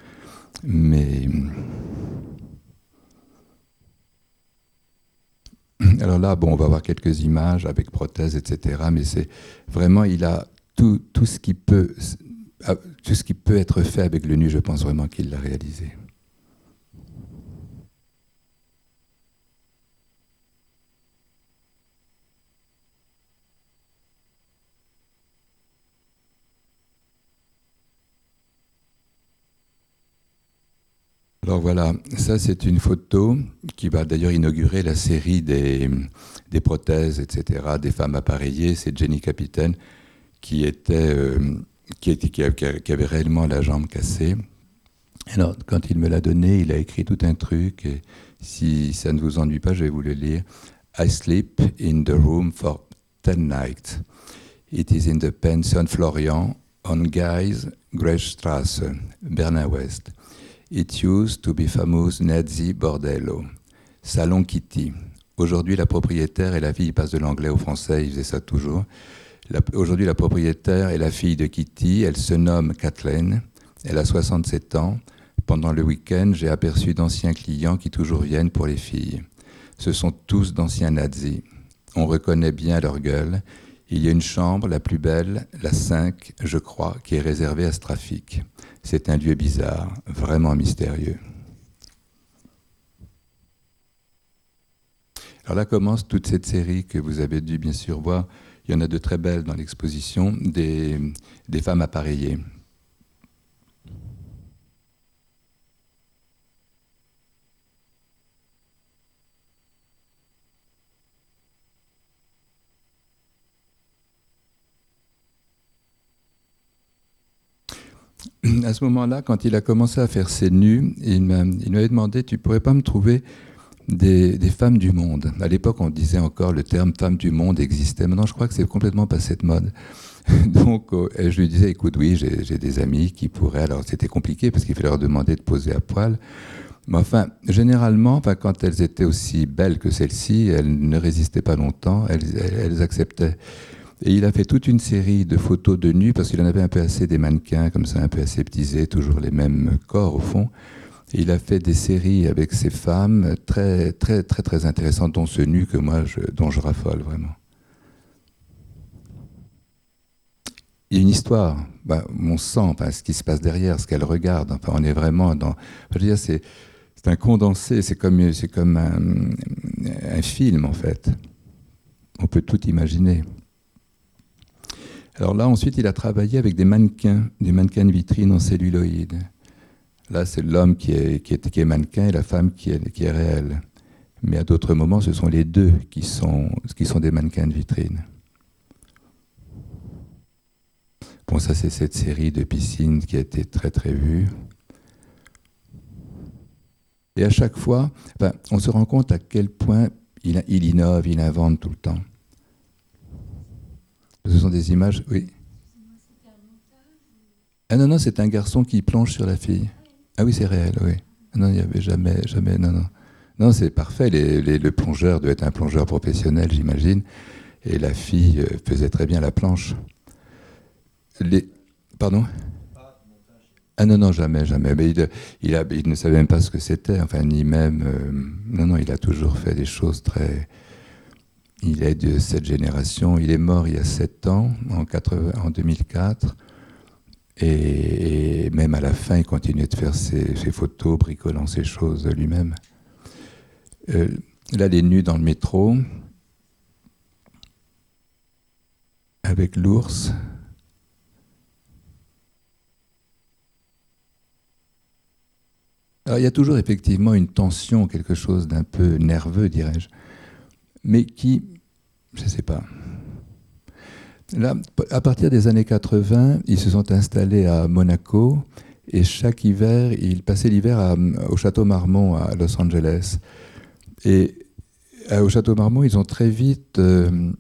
mais. Alors là, bon, on va voir quelques images avec prothèses, etc. Mais c'est vraiment, il a tout, tout, ce qui peut, tout ce qui peut être fait avec le nu, je pense vraiment qu'il l'a réalisé. Alors voilà, ça c'est une photo qui va d'ailleurs inaugurer la série des, des, prothèses, etc., des femmes appareillées. C'est Jenny Capitaine qui, était, euh, qui, avait réellement la jambe cassée. Alors, quand il me l'a donné, il a écrit tout un truc. Et si ça ne vous ennuie pas, je vais vous le lire. I sleep in the room for ten nights. It is in the pension Florian on Guy's Grechstrasse, Berlin-Ouest. It used to be famous Nazi Bordello. Salon Kitty. Aujourd'hui, la propriétaire et la fille passent de l'anglais au français, ils faisaient ça toujours. Aujourd'hui, la propriétaire est la fille de Kitty. Elle se nomme Kathleen. Elle a 67 ans. Pendant le week-end, j'ai aperçu d'anciens clients qui toujours viennent pour les filles. Ce sont tous d'anciens nazis. On reconnaît bien leur gueule. Il y a une chambre, la plus belle, la 5, je crois, qui est réservée à ce trafic. C'est un lieu bizarre, vraiment mystérieux. Alors là commence toute cette série que vous avez dû bien sûr voir il y en a de très belles dans l'exposition, des, femmes appareillées. à ce moment-là, quand il a commencé à faire ses nus, il m'avait demandé, tu pourrais pas me trouver des, femmes du monde? À l'époque, on disait encore le terme femme du monde existait. Maintenant, je crois que c'est complètement passé de mode. Donc, euh, je lui disais, écoute, oui, j'ai des amis qui pourraient. Alors, c'était compliqué parce qu'il fallait leur demander de poser à poil. Mais enfin, généralement, quand elles étaient aussi belles que celles-ci, elles ne résistaient pas longtemps, elles, acceptaient. Et il a fait toute une série de photos de nus parce qu'il en avait un peu assez des mannequins, comme ça, un peu aseptisés, toujours les mêmes corps au fond il a fait des séries avec ces femmes très, très, très, très intéressantes, dont ce nu que moi, dont je raffole vraiment. Il y a une histoire, bah, on sent ce qui se passe derrière, ce qu'elle regarde. Enfin, on est vraiment dans. Je veux dire, c'est, c'est un condensé, c'est comme, comme un film en fait. On peut tout imaginer. Alors là, ensuite, il a travaillé avec des mannequins, des mannequins de vitrine en celluloïde. Là, c'est l'homme qui est, qui, est, mannequin et la femme qui est, réelle. Mais à d'autres moments, ce sont les deux qui sont, des mannequins de vitrine. Bon, ça, c'est cette série de piscines qui a été très, très vue. Et à chaque fois, on se rend compte à quel point il, innove, il invente tout le temps. Ce sont des images, oui. Ah non, non, c'est un garçon qui plonge sur la fille. Ah oui, c'est réel, oui. Non, il n'y avait jamais, jamais, non, non. Non, c'est parfait. le plongeur doit être un plongeur professionnel, j'imagine. Et la fille euh, faisait très bien la planche. les, pardon? Ah non, non, jamais, jamais. Mais il, il, ne savait même pas ce que c'était, enfin, ni même. Euh, non, non, il a toujours fait des choses très. Il est de cette génération. Il est mort il y a 7 ans, en, 80, en 2004. Et, même à la fin, il continuait de faire ses, photos, bricolant ses choses lui-même. Euh, là, les nus dans le métro, avec l'ours. Alors, il y a toujours effectivement une tension, quelque chose d'un peu nerveux, dirais-je, mais qui, je ne sais pas. Là, à partir des années 80, ils se sont installés à Monaco et chaque hiver, ils passaient l'hiver au Château Marmont à Los Angeles. Et au Château Marmont, ils ont très vite, euh,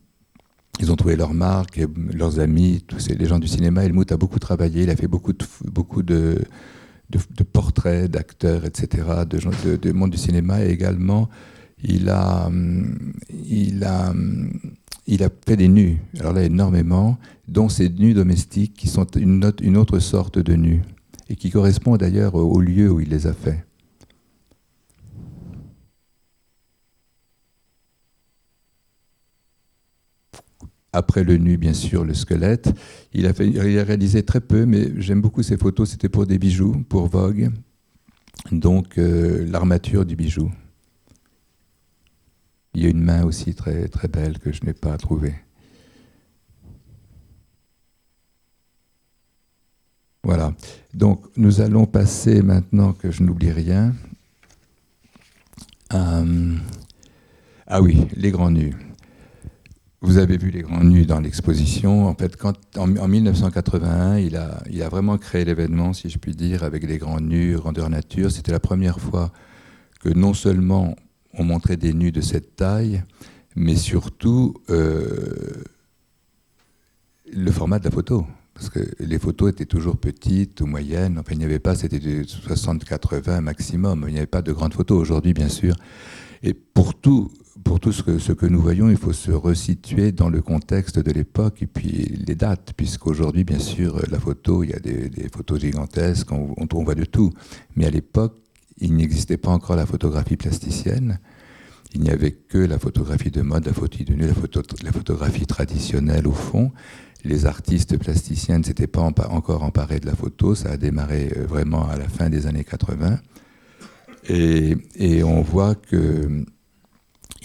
ils ont trouvé leur marque, et leurs amis, tous les gens du cinéma. Helmut a beaucoup travaillé, il a fait beaucoup de, de de, portraits d'acteurs, etc., de, gens, de, monde du cinéma. Et également, il a, hum, il, a, hum, il a fait des nus, alors là énormément, dont ces nus domestiques qui sont une, autre sorte de nus, et qui correspondent d'ailleurs au lieu où il les a faits. après le nu, bien sûr, le squelette. Il a, fait, il a réalisé très peu, mais j'aime beaucoup ces photos. C'était pour des bijoux, pour Vogue. Donc, euh, l'armature du bijou. Il y a une main aussi très, belle que je n'ai pas trouvée. Voilà. Donc, nous allons passer maintenant que je n'oublie rien. ah oui, les grands nus. Vous avez vu les grands nus dans l'exposition. En fait, quand, en, 1981, il a, il a vraiment créé l'événement, si je puis dire, avec les grands nus, grandeur nature. C'était la première fois que non seulement on montrait des nus de cette taille, mais surtout euh, le format de la photo. Parce que les photos étaient toujours petites ou moyennes. Enfin, il n'y avait pas, c'était de 60-80 maximum. Il n'y avait pas de grandes photos. Aujourd'hui, bien sûr. Et pour tout, pour tout ce que, nous voyons, il faut se resituer dans le contexte de l'époque et puis les dates, puisqu'aujourd'hui, bien sûr, la photo, il y a des, photos gigantesques, on, on, voit de tout. Mais à l'époque, il n'existait pas encore la photographie plasticienne. Il n'y avait que la photographie de mode, la photo de nu, la, photo, la photographie traditionnelle au fond. Les artistes plasticiens ne s'étaient pas encore emparés de la photo. Ça a démarré euh, vraiment à la fin des années 80. Et, on voit que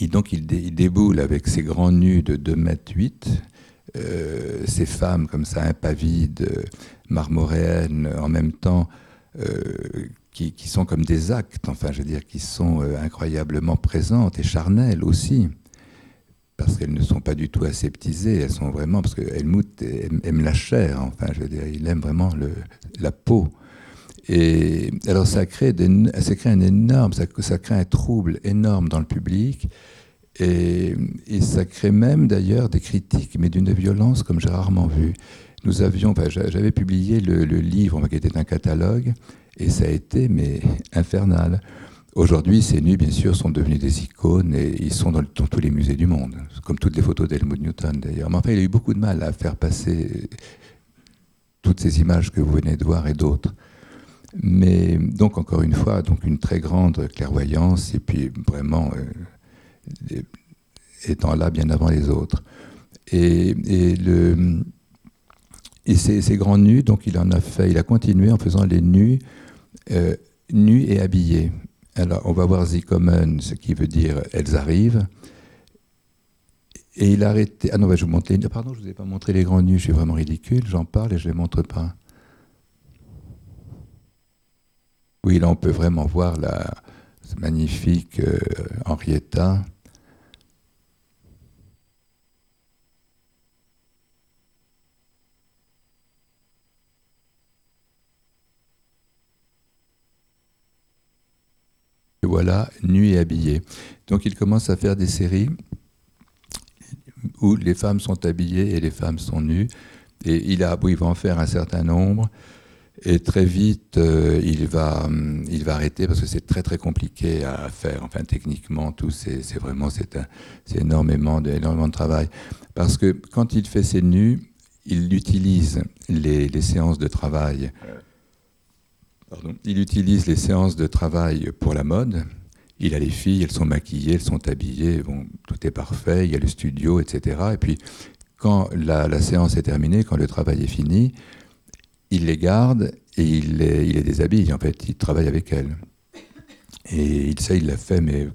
donc il, déboule avec ses grands nus de 2 mètres 8, euh, ces femmes comme ça impavides, marmoréennes, en même temps, euh, qui, sont comme des actes, enfin je veux dire, qui sont euh, incroyablement présentes et charnelles aussi, parce qu'elles ne sont pas du tout aseptisées, elles sont vraiment, parce que Helmut aime, la chair, enfin je veux dire, il aime vraiment la peau. Et alors ça crée, ça crée un énorme, ça, crée un trouble énorme dans le public. Et, ça crée même d'ailleurs des critiques, mais d'une violence comme j'ai rarement vu. Nous avions, j'avais publié le, livre qui était un catalogue, et ça a été mais infernal. Aujourd'hui, ces nus, bien sûr, sont devenus des icônes et ils sont dans, tous les musées du monde, comme toutes les photos d'Helmut Newton d'ailleurs. Mais enfin, il a eu beaucoup de mal à faire passer toutes ces images que vous venez de voir et d'autres. Mais donc, encore une fois, donc une très grande clairvoyance et puis vraiment euh, étant là bien avant les autres. Et, le, et ces, grands nus, donc il en a fait, il a continué en faisant les nus, euh, et habillés. Alors, on va voir Zikomen, ce qui veut dire elles arrivent. Et il a arrêté. Ah non, bah, je vous montre Pardon, je ne vous ai pas montré les grands nus, je suis vraiment ridicule, j'en parle et je ne les montre pas. Oui, là, on peut vraiment voir la magnifique euh, Henrietta. Et voilà, nu et habillée. Donc il commence à faire des séries où les femmes sont habillées et les femmes sont nues. Et il, a, il va en faire un certain nombre. Et très vite, euh, il, va, hum, il va arrêter parce que c'est très très compliqué à faire. Enfin, techniquement, tout c'est vraiment c'est énormément, de, énormément de travail. Parce que quand il fait ses nus, il utilise les, séances de travail. Il utilise les séances de travail pour la mode. Il a les filles, elles sont maquillées, elles sont habillées, tout est parfait, il y a le studio, etc. Et puis, quand la, séance est terminée, quand le travail est fini, il les garde et il les, il déshabille, en fait. Il travaille avec elles. Et ça, il l'a fait, mais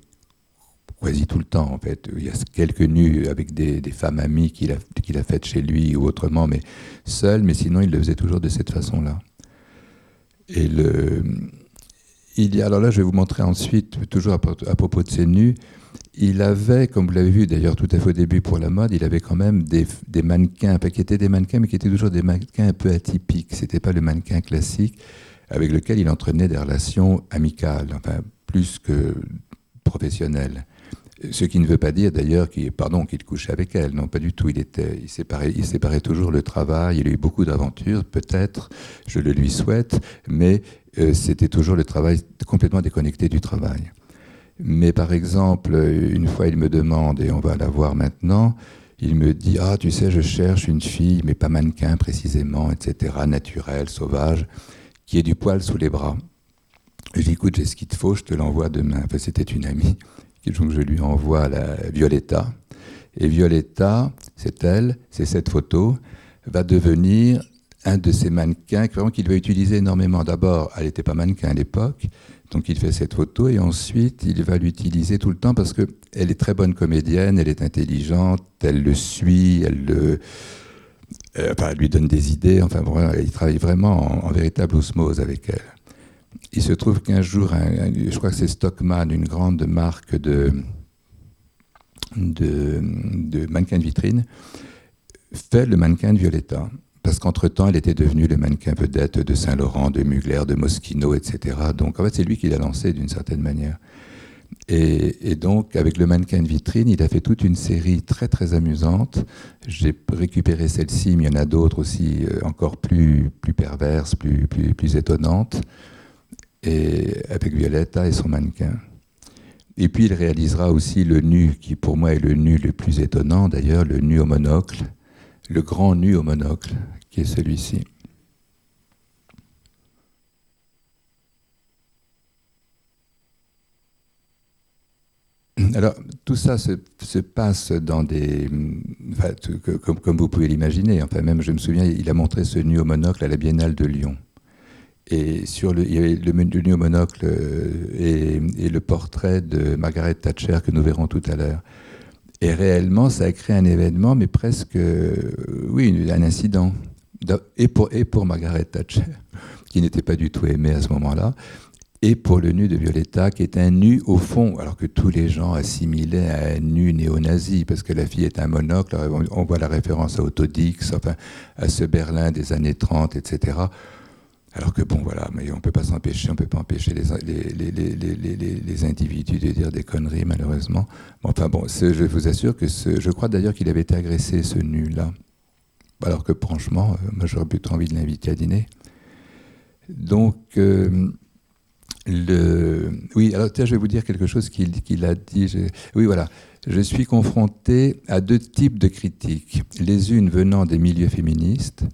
quasi tout le temps, en fait. Il y a quelques nus avec des, femmes amies qu'il a, qu'il a faites chez lui ou autrement, mais seul, mais sinon, il le faisait toujours de cette façon-là. Et le, il y alors là, je vais vous montrer ensuite, toujours à, propos de ces nus, il avait, comme vous l'avez vu d'ailleurs tout à fait au début pour la mode, il avait quand même des, mannequins, pas qui étaient des mannequins, mais qui étaient toujours des mannequins un peu atypiques. C'était pas le mannequin classique avec lequel il entretenait des relations amicales, enfin plus que professionnelles. Ce qui ne veut pas dire d'ailleurs qu'il, pardon, qu'il couchait avec elle. Non, pas du tout. Il était, il séparait, toujours le travail. Il a eu beaucoup d'aventures, peut-être. Je le lui souhaite, mais euh, c'était toujours le travail complètement déconnecté du travail. Mais par exemple, une fois, il me demande, et on va la voir maintenant, il me dit Ah, tu sais, je cherche une fille, mais pas mannequin précisément, etc., naturelle, sauvage, qui ait du poil sous les bras. Je dis Écoute, j'ai ce qu'il te faut, je te l'envoie demain. Enfin, c'était une amie, donc je lui envoie la Violetta. Et Violetta, c'est elle, c'est cette photo, va devenir un de ces mannequins qu'il va utiliser énormément. D'abord, elle n'était pas mannequin à l'époque, donc il fait cette photo et ensuite il va l'utiliser tout le temps parce qu'elle est très bonne comédienne, elle est intelligente, elle le suit, elle le, euh, lui donne des idées. Enfin, il travaille vraiment en, véritable osmose avec elle. Il se trouve qu'un jour, je crois que c'est Stockman, une grande marque de, de, mannequins de vitrine, fait le mannequin de Violetta parce qu'entre-temps, elle était devenue le mannequin vedette de Saint-Laurent, de Mugler, de Moschino, etc. Donc, en fait, c'est lui qui l'a lancé d'une certaine manière. Et, donc, avec le mannequin de vitrine, il a fait toute une série très, très amusante. J'ai récupéré celle-ci, mais il y en a d'autres aussi euh, encore plus, plus perverses, plus, plus étonnantes, et avec Violetta et son mannequin. Et puis, il réalisera aussi le nu, qui pour moi est le nu le plus étonnant, d'ailleurs, le nu au monocle le grand nu au monocle, qui est celui-ci. Alors, tout ça se, passe dans des. comme, vous pouvez l'imaginer, enfin, même je me souviens, il a montré ce nu au monocle à la Biennale de Lyon. Et sur le, il y avait le, nu au monocle euh, et, le portrait de Margaret Thatcher que nous verrons tout à l'heure. Et réellement, ça a créé un événement, mais presque, euh, oui, un incident. Et pour, et pour Margaret Thatcher, qui n'était pas du tout aimée à ce moment-là, et pour le nu de Violetta, qui est un nu au fond, alors que tous les gens assimilaient à un nu néo-nazi, parce que la fille est un monocle, on voit la référence à Autodix, enfin, à ce Berlin des années 30, etc. Alors que bon, voilà, mais on ne peut pas s'empêcher, on peut pas empêcher les, individus de dire des conneries, malheureusement. enfin bon, je vous assure que je crois d'ailleurs qu'il avait été agressé, ce nu-là. Alors que franchement, euh, moi j'aurais plutôt envie de l'inviter à dîner. Donc, euh, oui, alors tiens, je vais vous dire quelque chose qu'il a dit. Oui, voilà. Je suis confronté à deux types de critiques. Les unes venant des milieux féministes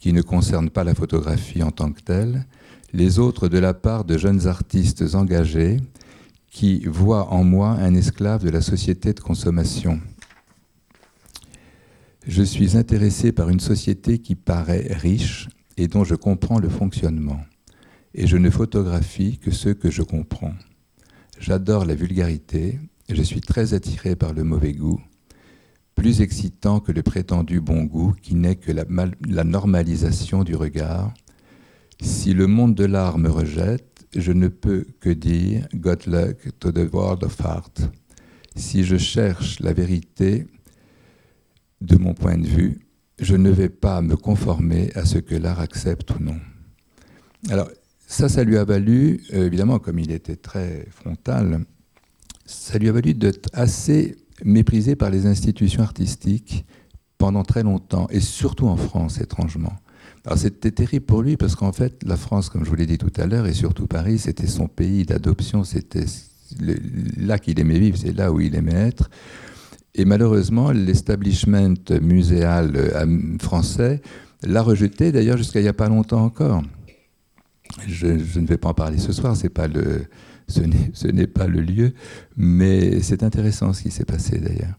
qui ne concernent pas la photographie en tant que telle, les autres de la part de jeunes artistes engagés qui voient en moi un esclave de la société de consommation. Je suis intéressé par une société qui paraît riche et dont je comprends le fonctionnement. Et je ne photographie que ce que je comprends. J'adore la vulgarité, je suis très attiré par le mauvais goût, plus excitant que le prétendu bon goût qui n'est que la, normalisation du regard. Si le monde de l'art me rejette, je ne peux que dire God luck to the world of art. Si je cherche la vérité de mon point de vue, je ne vais pas me conformer à ce que l'art accepte ou non. Alors, ça, ça lui a valu, euh, évidemment, comme il était très frontal, ça lui a valu d'être assez méprisé par les institutions artistiques pendant très longtemps, et surtout en France, étrangement. Alors c'était terrible pour lui parce qu'en fait, la France, comme je vous l'ai dit tout à l'heure, et surtout Paris, c'était son pays d'adoption, c'était là qu'il aimait vivre, c'est là où il aimait être. Et malheureusement, l'establishment muséal euh, français l'a rejeté, d'ailleurs jusqu'à il n'y a pas longtemps encore. Je, ne vais pas en parler ce soir, pas le, ce n'est pas le lieu, mais c'est intéressant ce qui s'est passé d'ailleurs.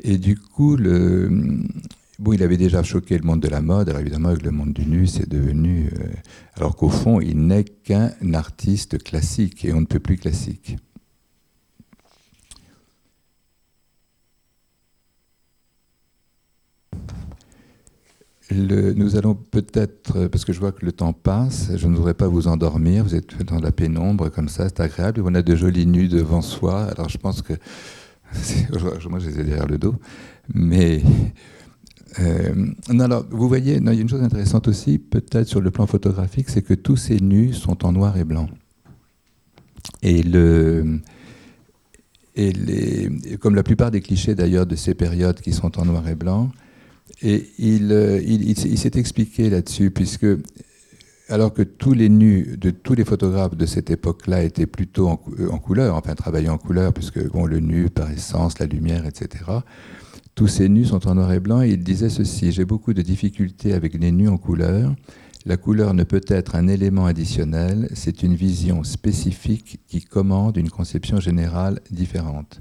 Et du coup, le, bon, il avait déjà choqué le monde de la mode, alors évidemment avec le monde du nu, c'est devenu... Euh, alors qu'au fond, il n'est qu'un artiste classique, et on ne peut plus classique. Nous allons peut-être, parce que je vois que le temps passe, je ne voudrais pas vous endormir, vous êtes dans la pénombre comme ça, c'est agréable, on a de jolies nues devant soi, alors je pense que, moi je les ai derrière le dos, mais, euh, non, alors vous voyez, il y a une chose intéressante aussi, peut-être sur le plan photographique, c'est que tous ces nus sont en noir et blanc. Et le... Et les, comme la plupart des clichés d'ailleurs de ces périodes qui sont en noir et blanc, et euh, il, s'est expliqué là-dessus, puisque alors que tous les nus de tous les photographes de cette époque-là étaient plutôt en, euh, couleur, enfin travaillaient en couleur, puisque bon, le nu par essence, la lumière, etc. Tous ces nus sont en noir et blanc. Et il disait ceci j'ai beaucoup de difficultés avec les nus en couleur. La couleur ne peut être un élément additionnel, c'est une vision spécifique qui commande une conception générale différente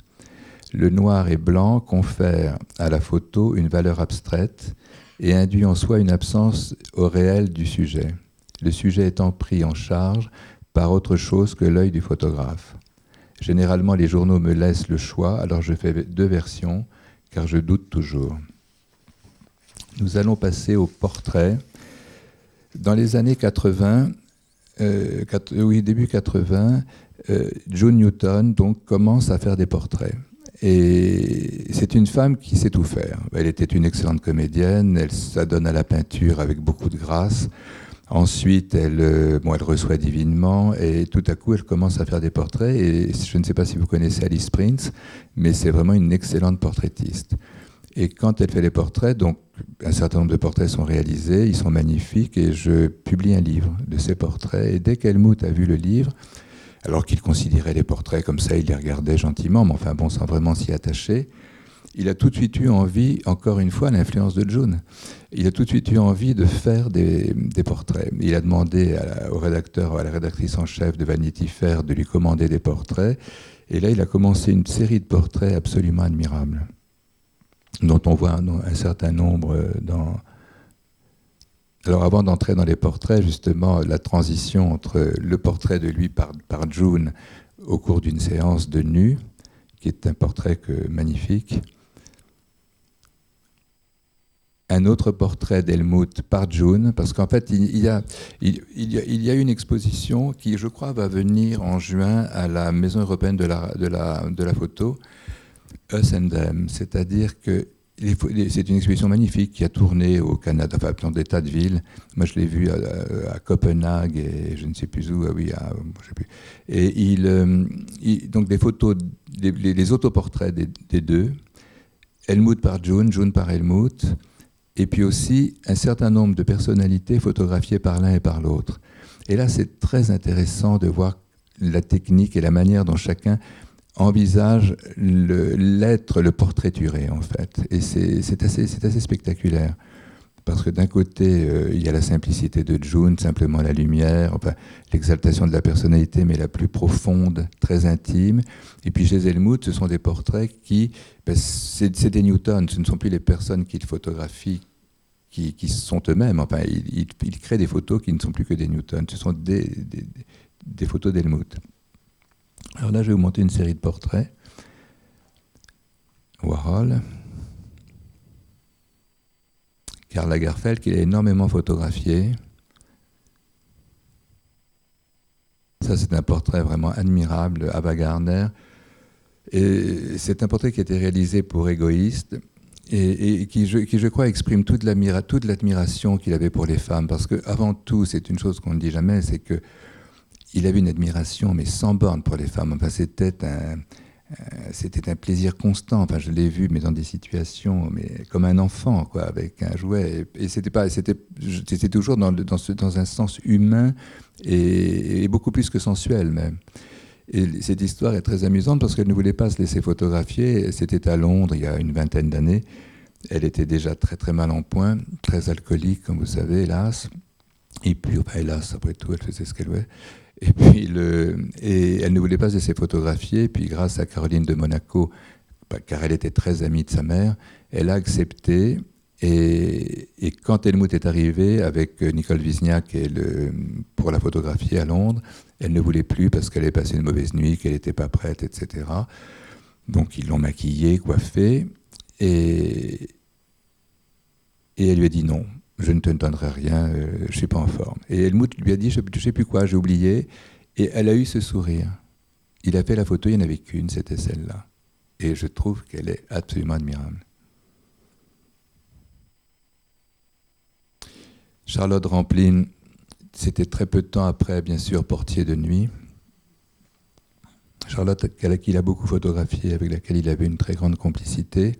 le noir et blanc confère à la photo une valeur abstraite et induit en soi une absence au réel du sujet, le sujet étant pris en charge par autre chose que l'œil du photographe. Généralement, les journaux me laissent le choix, alors je fais deux versions, car je doute toujours. Nous allons passer au portrait. Dans les années 80, euh, oui, début 80, euh, John Newton donc, commence à faire des portraits. Et c'est une femme qui sait tout faire. Elle était une excellente comédienne, elle s'adonne à la peinture avec beaucoup de grâce. Ensuite, elle, euh, bon, elle reçoit divinement et tout à coup, elle commence à faire des portraits. Et je ne sais pas si vous connaissez Alice Prince, mais c'est vraiment une excellente portraitiste. Et quand elle fait les portraits, donc un certain nombre de portraits sont réalisés, ils sont magnifiques, et je publie un livre de ces portraits. Et dès qu'Helmut a vu le livre, alors qu'il considérait les portraits comme ça, il les regardait gentiment, mais enfin bon, sans vraiment s'y attacher. Il a tout de suite eu envie, encore une fois, l'influence de June. Il a tout de suite eu envie de faire des, portraits. Il a demandé au rédacteur, à la rédactrice en chef de Vanity Fair de lui commander des portraits. Et là, il a commencé une série de portraits absolument admirables, dont on voit un certain nombre dans, alors avant d'entrer dans les portraits, justement, la transition entre le portrait de lui par, June au cours d'une séance de nu, qui est un portrait que, magnifique, un autre portrait d'Helmut par June, parce qu'en fait, il y, a, une exposition qui, je crois, va venir en juin à la Maison européenne de la, photo, Us c'est-à-dire que c'est une exposition magnifique qui a tourné au Canada, enfin dans des tas de villes. Moi, je l'ai vu à, Copenhague et je ne sais plus où, ah oui, je sais plus. Et euh, donc des photos, les, autoportraits des, deux, Helmut par June, June par Helmut, et puis aussi un certain nombre de personnalités photographiées par l'un et par l'autre. Et là, c'est très intéressant de voir la technique et la manière dont chacun envisage l'être, le, portraituré en fait. Et c'est assez, spectaculaire. Parce que d'un côté, euh, il y a la simplicité de June, simplement la lumière, enfin, l'exaltation de la personnalité, mais la plus profonde, très intime. Et puis chez Helmut, ce sont des portraits qui, ben, c'est des Newton, ce ne sont plus les personnes qu'il photographie qui, qui, sont eux-mêmes. Enfin, il, il, crée des photos qui ne sont plus que des Newton, ce sont des photos d'Helmut. Alors là, je vais vous monter une série de portraits. Warhol. Karl Lagerfeld, qu'il a énormément photographié. Ça, c'est un portrait vraiment admirable, Ava Gardner. Et c'est un portrait qui a été réalisé pour Égoïste et, qui, je, qui, je, crois, exprime toute l'admiration qu'il avait pour les femmes. Parce qu'avant tout, c'est une chose qu'on ne dit jamais, c'est que il avait une admiration, mais sans borne pour les femmes. Enfin, c'était un, c'était un plaisir constant. Enfin, je l'ai vu, mais dans des situations, mais comme un enfant, quoi, avec un jouet. Et, c'était pas, c'était, c'était toujours dans, dans, un sens humain et, beaucoup plus que sensuel même. Et cette histoire est très amusante parce qu'elle ne voulait pas se laisser photographier. C'était à Londres il y a une vingtaine d'années. Elle était déjà très très mal en point, très alcoolique, comme vous savez, hélas. Et puis, hélas, après tout, elle faisait ce qu'elle voulait. Et puis, le, et elle ne voulait pas se laisser photographier. Puis, grâce à Caroline de Monaco, bah, car elle était très amie de sa mère, elle a accepté. Et, quand Helmut est arrivé avec Nicole Wisniak pour la photographier à Londres, elle ne voulait plus parce qu'elle avait passé une mauvaise nuit, qu'elle n'était pas prête, etc. Donc ils l'ont maquillée, coiffée, et, et elle lui a dit non, je ne te donnerai rien, euh, je ne suis pas en forme. Et Helmut lui a dit, je ne sais plus quoi, j'ai oublié, et elle a eu ce sourire. Il a fait la photo, il n'y en avait qu'une, c'était celle-là. Et je trouve qu'elle est absolument admirable. Charlotte Rampling, c'était très peu de temps après, bien sûr, Portier de nuit. Charlotte, avec qui il a beaucoup photographié, avec laquelle il avait une très grande complicité,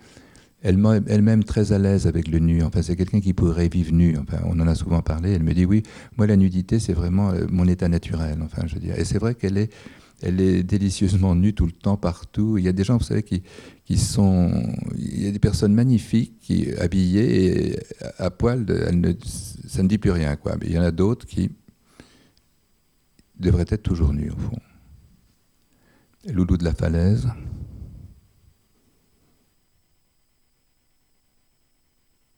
elle-même très à l'aise avec le nu. Enfin, c'est quelqu'un qui pourrait vivre nu. Enfin, on en a souvent parlé. Elle me dit oui, moi la nudité c'est vraiment euh, mon état naturel. Enfin, je veux dire. Et c'est vrai qu'elle est, elle est délicieusement nue tout le temps, partout. Il y a des gens, vous savez, qui, qui sont. Il y a des personnes magnifiques qui habillées et à, poil, ça ne dit plus rien, quoi. Mais il y en a d'autres qui devraient être toujours nus, au fond. Loulou de la falaise.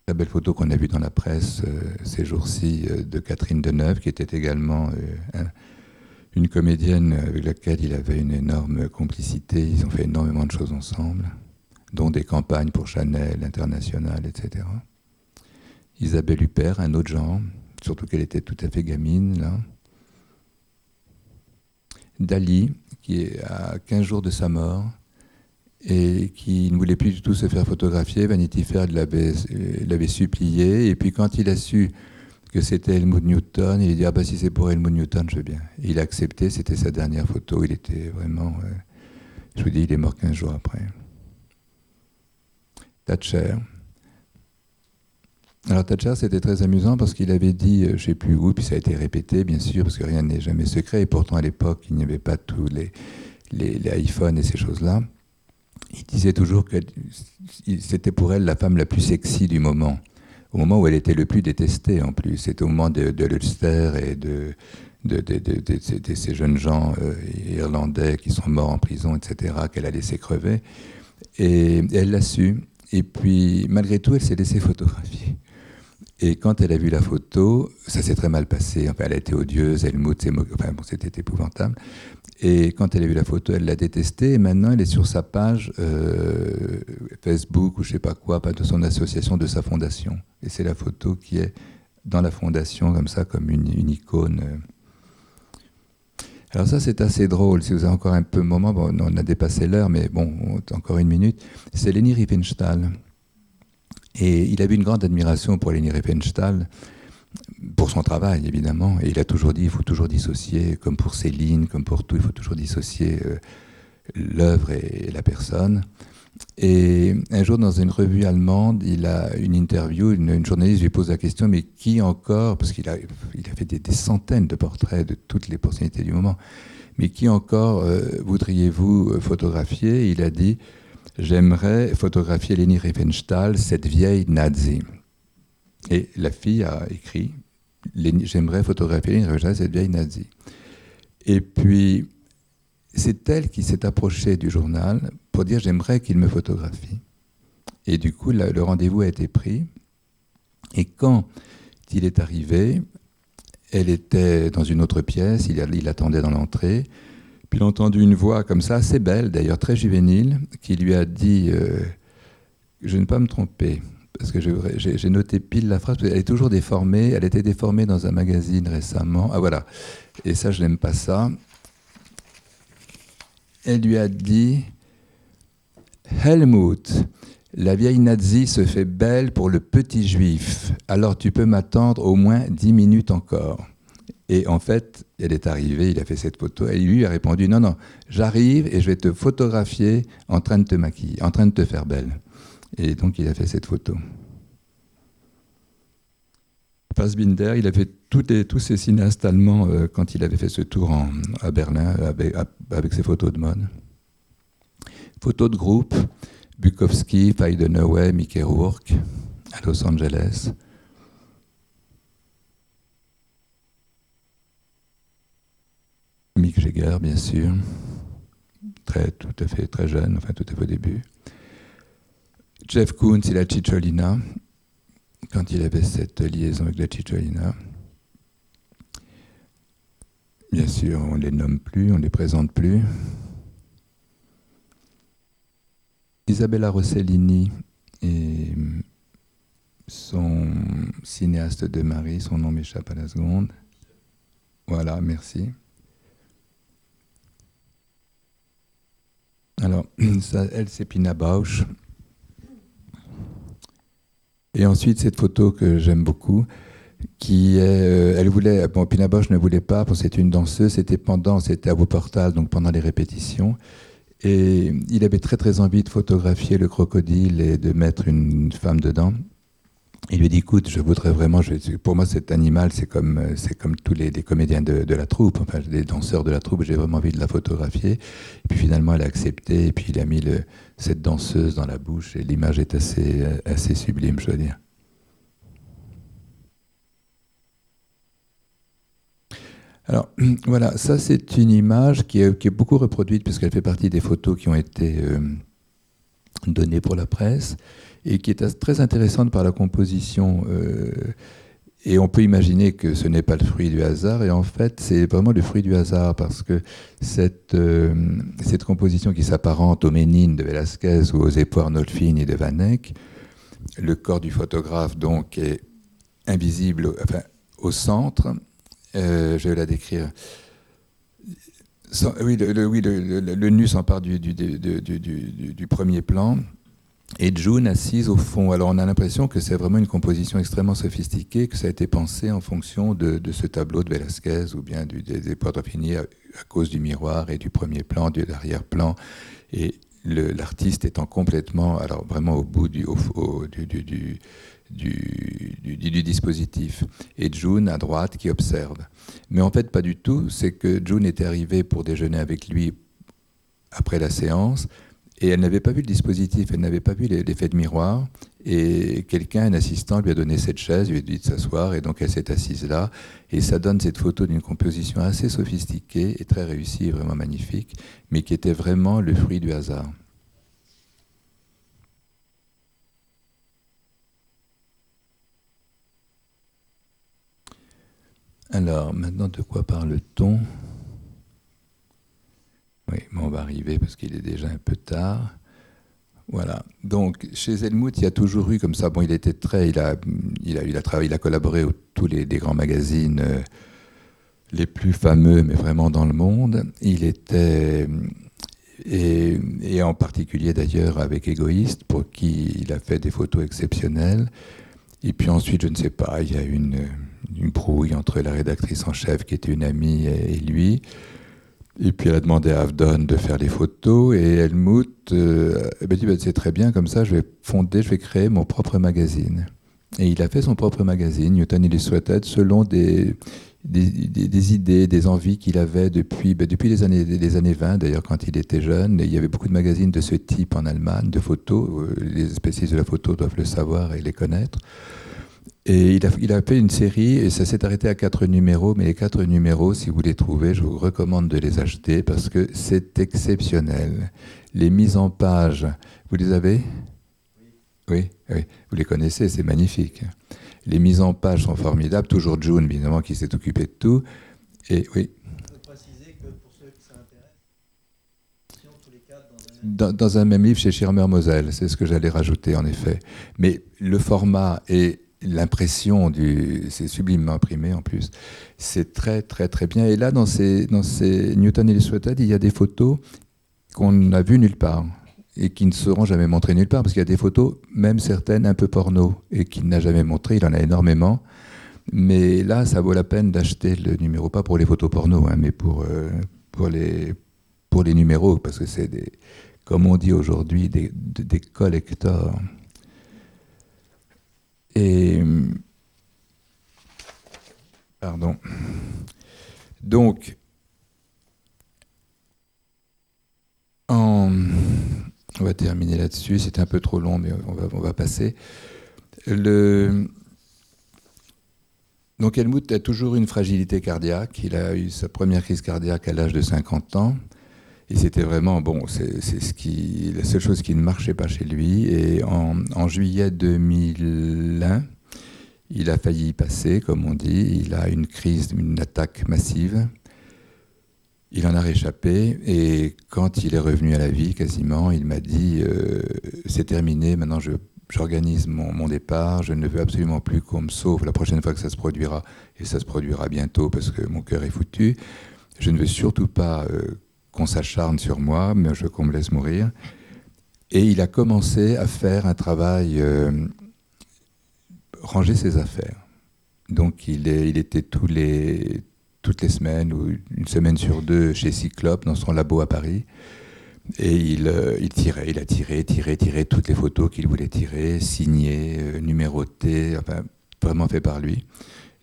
La belle photo qu'on a vue dans la presse euh, ces jours-ci euh, de Catherine Deneuve, qui était également euh, une comédienne avec laquelle il avait une énorme complicité. Ils ont fait énormément de choses ensemble, dont des campagnes pour Chanel, International, etc. Isabelle Huppert, un autre genre, surtout qu'elle était tout à fait gamine. Dali, qui est à 15 jours de sa mort, et qui ne voulait plus du tout se faire photographier. Vanity Fair l'avait supplié, et puis quand il a su que c'était Helmut Newton. Il a dit ah bah si c'est pour Helmut Newton, je veux bien. il a accepté. C'était sa dernière photo. Il était vraiment. Euh, je vous dis, il est mort 15 jours après. Thatcher. Alors Thatcher, c'était très amusant parce qu'il avait dit, euh, je ne sais plus où, puis ça a été répété, bien sûr, parce que rien n'est jamais secret. Et pourtant, à l'époque, il n'y avait pas tous les, les, les iPhones et ces choses-là. Il disait toujours que c'était pour elle la femme la plus sexy du moment au moment où elle était le plus détestée en plus. C'était au moment de, de l'Ulster et de, ces jeunes gens euh, irlandais qui sont morts en prison, etc., qu'elle a laissé crever. Et elle l'a su. Et puis, malgré tout, elle s'est laissée photographier. Et quand elle a vu la photo, ça s'est très mal passé. Enfin, elle a été odieuse, elle s'est enfin, bon, c'était épouvantable. Et quand elle a vu la photo, elle l'a détestée. Et maintenant, elle est sur sa page euh, Facebook ou je sais pas quoi, pas de son association, de sa fondation. Et c'est la photo qui est dans la fondation, comme ça, comme une, une icône. Alors ça, c'est assez drôle. Si vous avez encore un peu de moment, bon, on a dépassé l'heure, mais bon, encore une minute. C'est Leni Riefenstahl. Et il avait une grande admiration pour Leni Riefenstahl pour son travail, évidemment. Et il a toujours dit, il faut toujours dissocier, comme pour Céline, comme pour tout, il faut toujours dissocier euh, l'œuvre et, la personne. Et un jour, dans une revue allemande, il a une interview, une, journaliste lui pose la question, mais qui encore, parce qu'il a, fait des, centaines de portraits de toutes les personnalités du moment, mais qui encore euh, voudriez-vous euh, photographier? Il a dit, j'aimerais photographier Leni Riefenstahl, cette vieille nazie. Et la fille a écrit J'aimerais photographier cette vieille nazie. Et puis, c'est elle qui s'est approchée du journal pour dire J'aimerais qu'il me photographie. Et du coup, le rendez-vous a été pris. Et quand il est arrivé, elle était dans une autre pièce, il, attendait dans l'entrée. Puis il a entendu une voix comme ça, assez belle d'ailleurs, très juvénile, qui lui a dit euh, Je ne pas me tromper, parce que j'ai noté pile la phrase, qu'elle est toujours déformée. Elle était déformée dans un magazine récemment. Ah voilà. Et ça, je n'aime pas ça. Elle lui a dit Helmut, la vieille nazie se fait belle pour le petit juif. Alors tu peux m'attendre au moins dix minutes encore. Et en fait, elle est arrivée, il a fait cette photo, et lui a répondu Non, non, j'arrive et je vais te photographier en train de te maquiller, en train de te faire belle. Et donc il a fait cette photo. Fassbinder, il a fait tous ces cinéastes allemands euh, quand il avait fait ce tour à Berlin avec, ses photos de mode. Photos de groupe, Bukowski, Feidenauer, Mickey Rourke à Los Angeles. Mick Jagger, bien sûr, très, tout à fait très jeune, enfin tout à fait au début. Jeff Koons et la Cicciolina, quand il avait cette liaison avec la Cicciolina. Bien sûr, on ne les nomme plus, on ne les présente plus. Isabella Rossellini et son cinéaste de mari, son nom m'échappe à la seconde. Voilà, merci. Alors, ça, elle, c'est Pina Bausch. Et ensuite, cette photo que j'aime beaucoup, qui est, euh, elle voulait, bon, Pina Bausch ne voulait pas, parce c'était une danseuse, c'était pendant, c'était à Wuppertal, donc pendant les répétitions. Et il avait très très envie de photographier le crocodile et de mettre une femme dedans. Il lui dit écoute, je voudrais vraiment, pour moi cet animal c'est comme c'est comme tous les, comédiens de, la troupe, enfin les danseurs de la troupe, j'ai vraiment envie de la photographier. Et puis finalement elle a accepté et puis il a mis le, cette danseuse dans la bouche et l'image est assez assez sublime, je veux dire. Alors voilà, ça c'est une image qui est, qui est beaucoup reproduite puisqu'elle fait partie des photos qui ont été euh, données pour la presse et qui est très intéressante par la composition. Euh, et on peut imaginer que ce n'est pas le fruit du hasard, et en fait, c'est vraiment le fruit du hasard, parce que cette, euh, cette composition qui s'apparente aux Ménines de Velázquez ou aux Époires Nolfini de Van Eyck, le corps du photographe, donc, est invisible enfin, au centre. Euh, je vais la décrire. oui, le, nu s'empare du, du, premier plan et June assise au fond. Alors on a l'impression que c'est vraiment une composition extrêmement sophistiquée, que ça a été pensé en fonction de, ce tableau de Velázquez ou bien du, des, des à, à, cause du miroir et du premier plan, de l'arrière-plan. Et l'artiste étant complètement, alors vraiment au bout du, du, du, du, dispositif. Et June à droite qui observe. Mais en fait, pas du tout. C'est que June était arrivée pour déjeuner avec lui après la séance et elle n'avait pas vu le dispositif, elle n'avait pas vu l'effet de miroir. Et quelqu'un, un assistant, lui a donné cette chaise, lui a dit de s'asseoir, et donc elle s'est assise là. Et ça donne cette photo d'une composition assez sophistiquée et très réussie, vraiment magnifique, mais qui était vraiment le fruit du hasard. Alors, maintenant, de quoi parle-t-on? Oui, mais on va arriver parce qu'il est déjà un peu tard. Voilà. Donc, chez Helmut, il y a toujours eu comme ça. Bon, il était très. Il a, il a, il a travaillé, il a collaboré aux tous les, grands magazines euh, les plus fameux, mais vraiment dans le monde. Il était. Et, et en particulier d'ailleurs avec Égoïste, pour qui il a fait des photos exceptionnelles. Et puis ensuite, je ne sais pas, il y a une, une brouille entre la rédactrice en chef, qui était une amie, et lui. Et puis elle a demandé à Avdon de faire les photos et Helmut euh, m'a dit bah, c'est très bien comme ça je vais fonder, je vais créer mon propre magazine. Et il a fait son propre magazine, Newton Illustrated, selon des, des, des, idées, des envies qu'il avait depuis, bah, depuis les, années, les années 20, d'ailleurs quand il était jeune. Il y avait beaucoup de magazines de ce type en Allemagne, de photos. Euh, les spécialistes de la photo doivent le savoir et les connaître. Et il a, il a, fait une série, et ça s'est arrêté à quatre numéros, mais les quatre numéros, si vous les trouvez, je vous recommande de les acheter parce que c'est exceptionnel. Les mises en page, vous les avez? Oui. oui, vous les connaissez, c'est magnifique. Les mises en page sont formidables, toujours June, évidemment, qui s'est occupé de tout. Et oui. Dans, dans un même livre chez Schirmer Moselle, c'est ce que j'allais rajouter en effet. Mais le format est l'impression du, c'est sublimement imprimé en plus. C'est très très très bien. Et là, dans ces, dans ces Newton Illustrated, il y a des photos qu'on n'a vues nulle part et qui ne seront jamais montrées nulle part parce qu'il y a des photos, même certaines un peu porno, et qu'il n'a jamais montrées. Il en a énormément. Mais là, ça vaut la peine d'acheter le numéro, pas pour les photos porno, hein, mais pour, euh, pour, les, pour les numéros, parce que c'est des, comme on dit aujourd'hui, des, des collecteurs. Et Pardon. Donc, on va terminer là-dessus. C'est un peu trop long, mais on va, passer. Donc Helmut a toujours une fragilité cardiaque. Il a eu sa première crise cardiaque à l'âge de 50 ans. Et c'était vraiment, bon, c'est ce la seule chose qui ne marchait pas chez lui. Et en, juillet 2001, il a failli y passer, comme on dit. Il a une crise, une attaque massive. Il en a réchappé. Et quand il est revenu à la vie, quasiment, il m'a dit euh, C'est terminé, maintenant j'organise mon, départ, je ne veux absolument plus qu'on me sauve la prochaine fois que ça se produira, et ça se produira bientôt parce que mon cœur est foutu. Je ne veux surtout pas euh, s'acharne sur moi, mais je qu'on me laisse mourir. Et il a commencé à faire un travail, euh, ranger ses affaires. Donc il, est, il était tous les, toutes les semaines ou une semaine sur deux chez Cyclope dans son labo à Paris. Et il, euh, il, tirait, il a tiré, tiré, tiré toutes les photos qu'il voulait tirer, signées, euh, numérotées, enfin, vraiment fait par lui.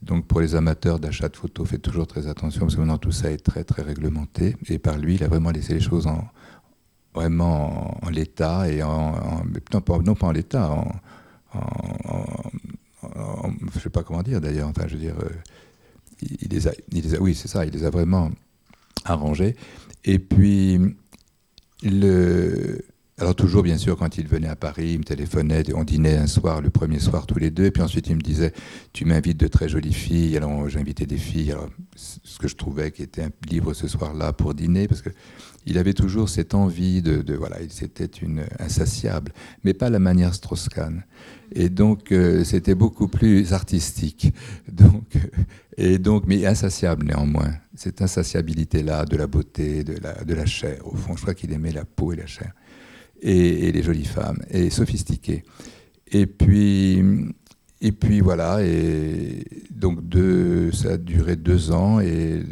Donc pour les amateurs d'achat de photos, faites toujours très attention parce que maintenant tout ça est très très réglementé. Et par lui, il a vraiment laissé les choses en, vraiment en, l'état et en, non, pas, non, pas, en l'état, en, je sais pas comment dire d'ailleurs. Enfin, je veux dire, euh, il les a, oui, c'est ça, il les a vraiment arrangés. Et puis le... Alors toujours, bien sûr, quand il venait à Paris, il me téléphonait, on dînait un soir, le premier soir tous les deux, puis ensuite il me disait, tu m'invites de très jolies filles, alors j'invitais des filles, alors, ce que je trouvais qui était libre ce soir-là pour dîner, parce que il avait toujours cette envie de, voilà, c'était une insatiable, mais pas la manière Strauss-Kahn. Et donc euh, c'était beaucoup plus artistique. Donc, et donc, mais insatiable néanmoins. Cette insatiabilité-là de la beauté, de la, de la chair. Au fond, je crois qu'il aimait la peau et la chair. Et, les jolies femmes. Et sophistiqué. Et puis, et puis voilà. Et donc ça a duré deux ans. Et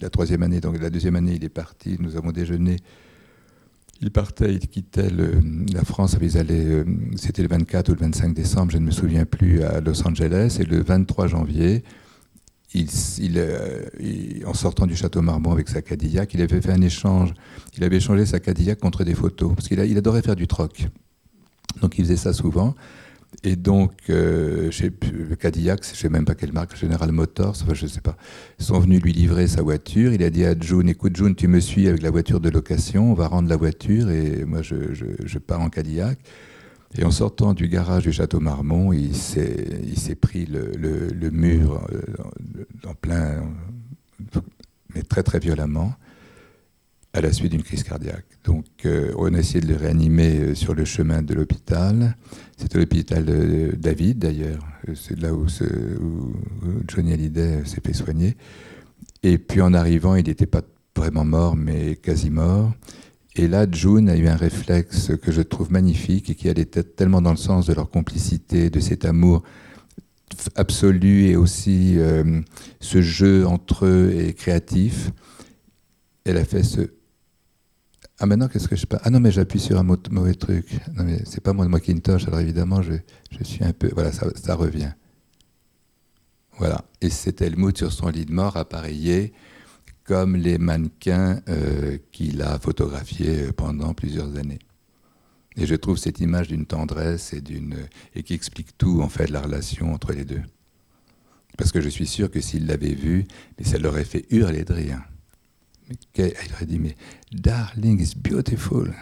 la troisième année, donc la deuxième année, il est parti. Nous avons déjeuné il partait, il quittait la France, euh, c'était le 24 ou le 25 décembre, je ne me souviens plus, à Los Angeles, et le 23 janvier, euh, en sortant du château Marmont avec sa Cadillac, il avait fait un échange, il avait échangé sa Cadillac contre des photos, parce qu'il il adorait faire du troc. Donc il faisait ça souvent. Et donc, euh, le Cadillac, je ne sais même pas quelle marque, General Motors, enfin, je ne sais pas, sont venus lui livrer sa voiture. Il a dit à June, écoute June, tu me suis avec la voiture de location, on va rendre la voiture et moi je, pars en Cadillac. Et en sortant du garage du Château Marmont, il s'est pris le, mur euh, en plein, mais très très violemment à la suite d'une crise cardiaque. Donc euh, on a essayé de le réanimer euh, sur le chemin de l'hôpital. C'était l'hôpital David d'ailleurs, c'est là où, Johnny Hallyday s'est fait soigner. Et puis en arrivant, il n'était pas vraiment mort, mais quasi mort. Et là, June a eu un réflexe que je trouve magnifique et qui allait tellement dans le sens de leur complicité, de cet amour absolu et aussi ce jeu entre eux et créatif. Elle a fait ce ah maintenant qu'est-ce que je pas Ah non mais j'appuie sur un mauvais truc. Non mais c'est pas moi de Macintosh, alors évidemment je, je suis un peu... Voilà, ça, ça revient. Voilà. Et c'était Helmut sur son lit de mort appareillé comme les mannequins euh, qu'il a photographiés pendant plusieurs années. Et je trouve cette image d'une tendresse et, d'une, et qui explique tout en fait la relation entre les deux. Parce que je suis sûr que s'il l'avait vu, mais ça l'aurait fait hurler de rire il aurait dit, mais Darling is beautiful.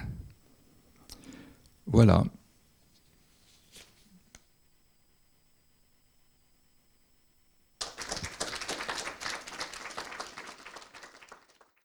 Voilà.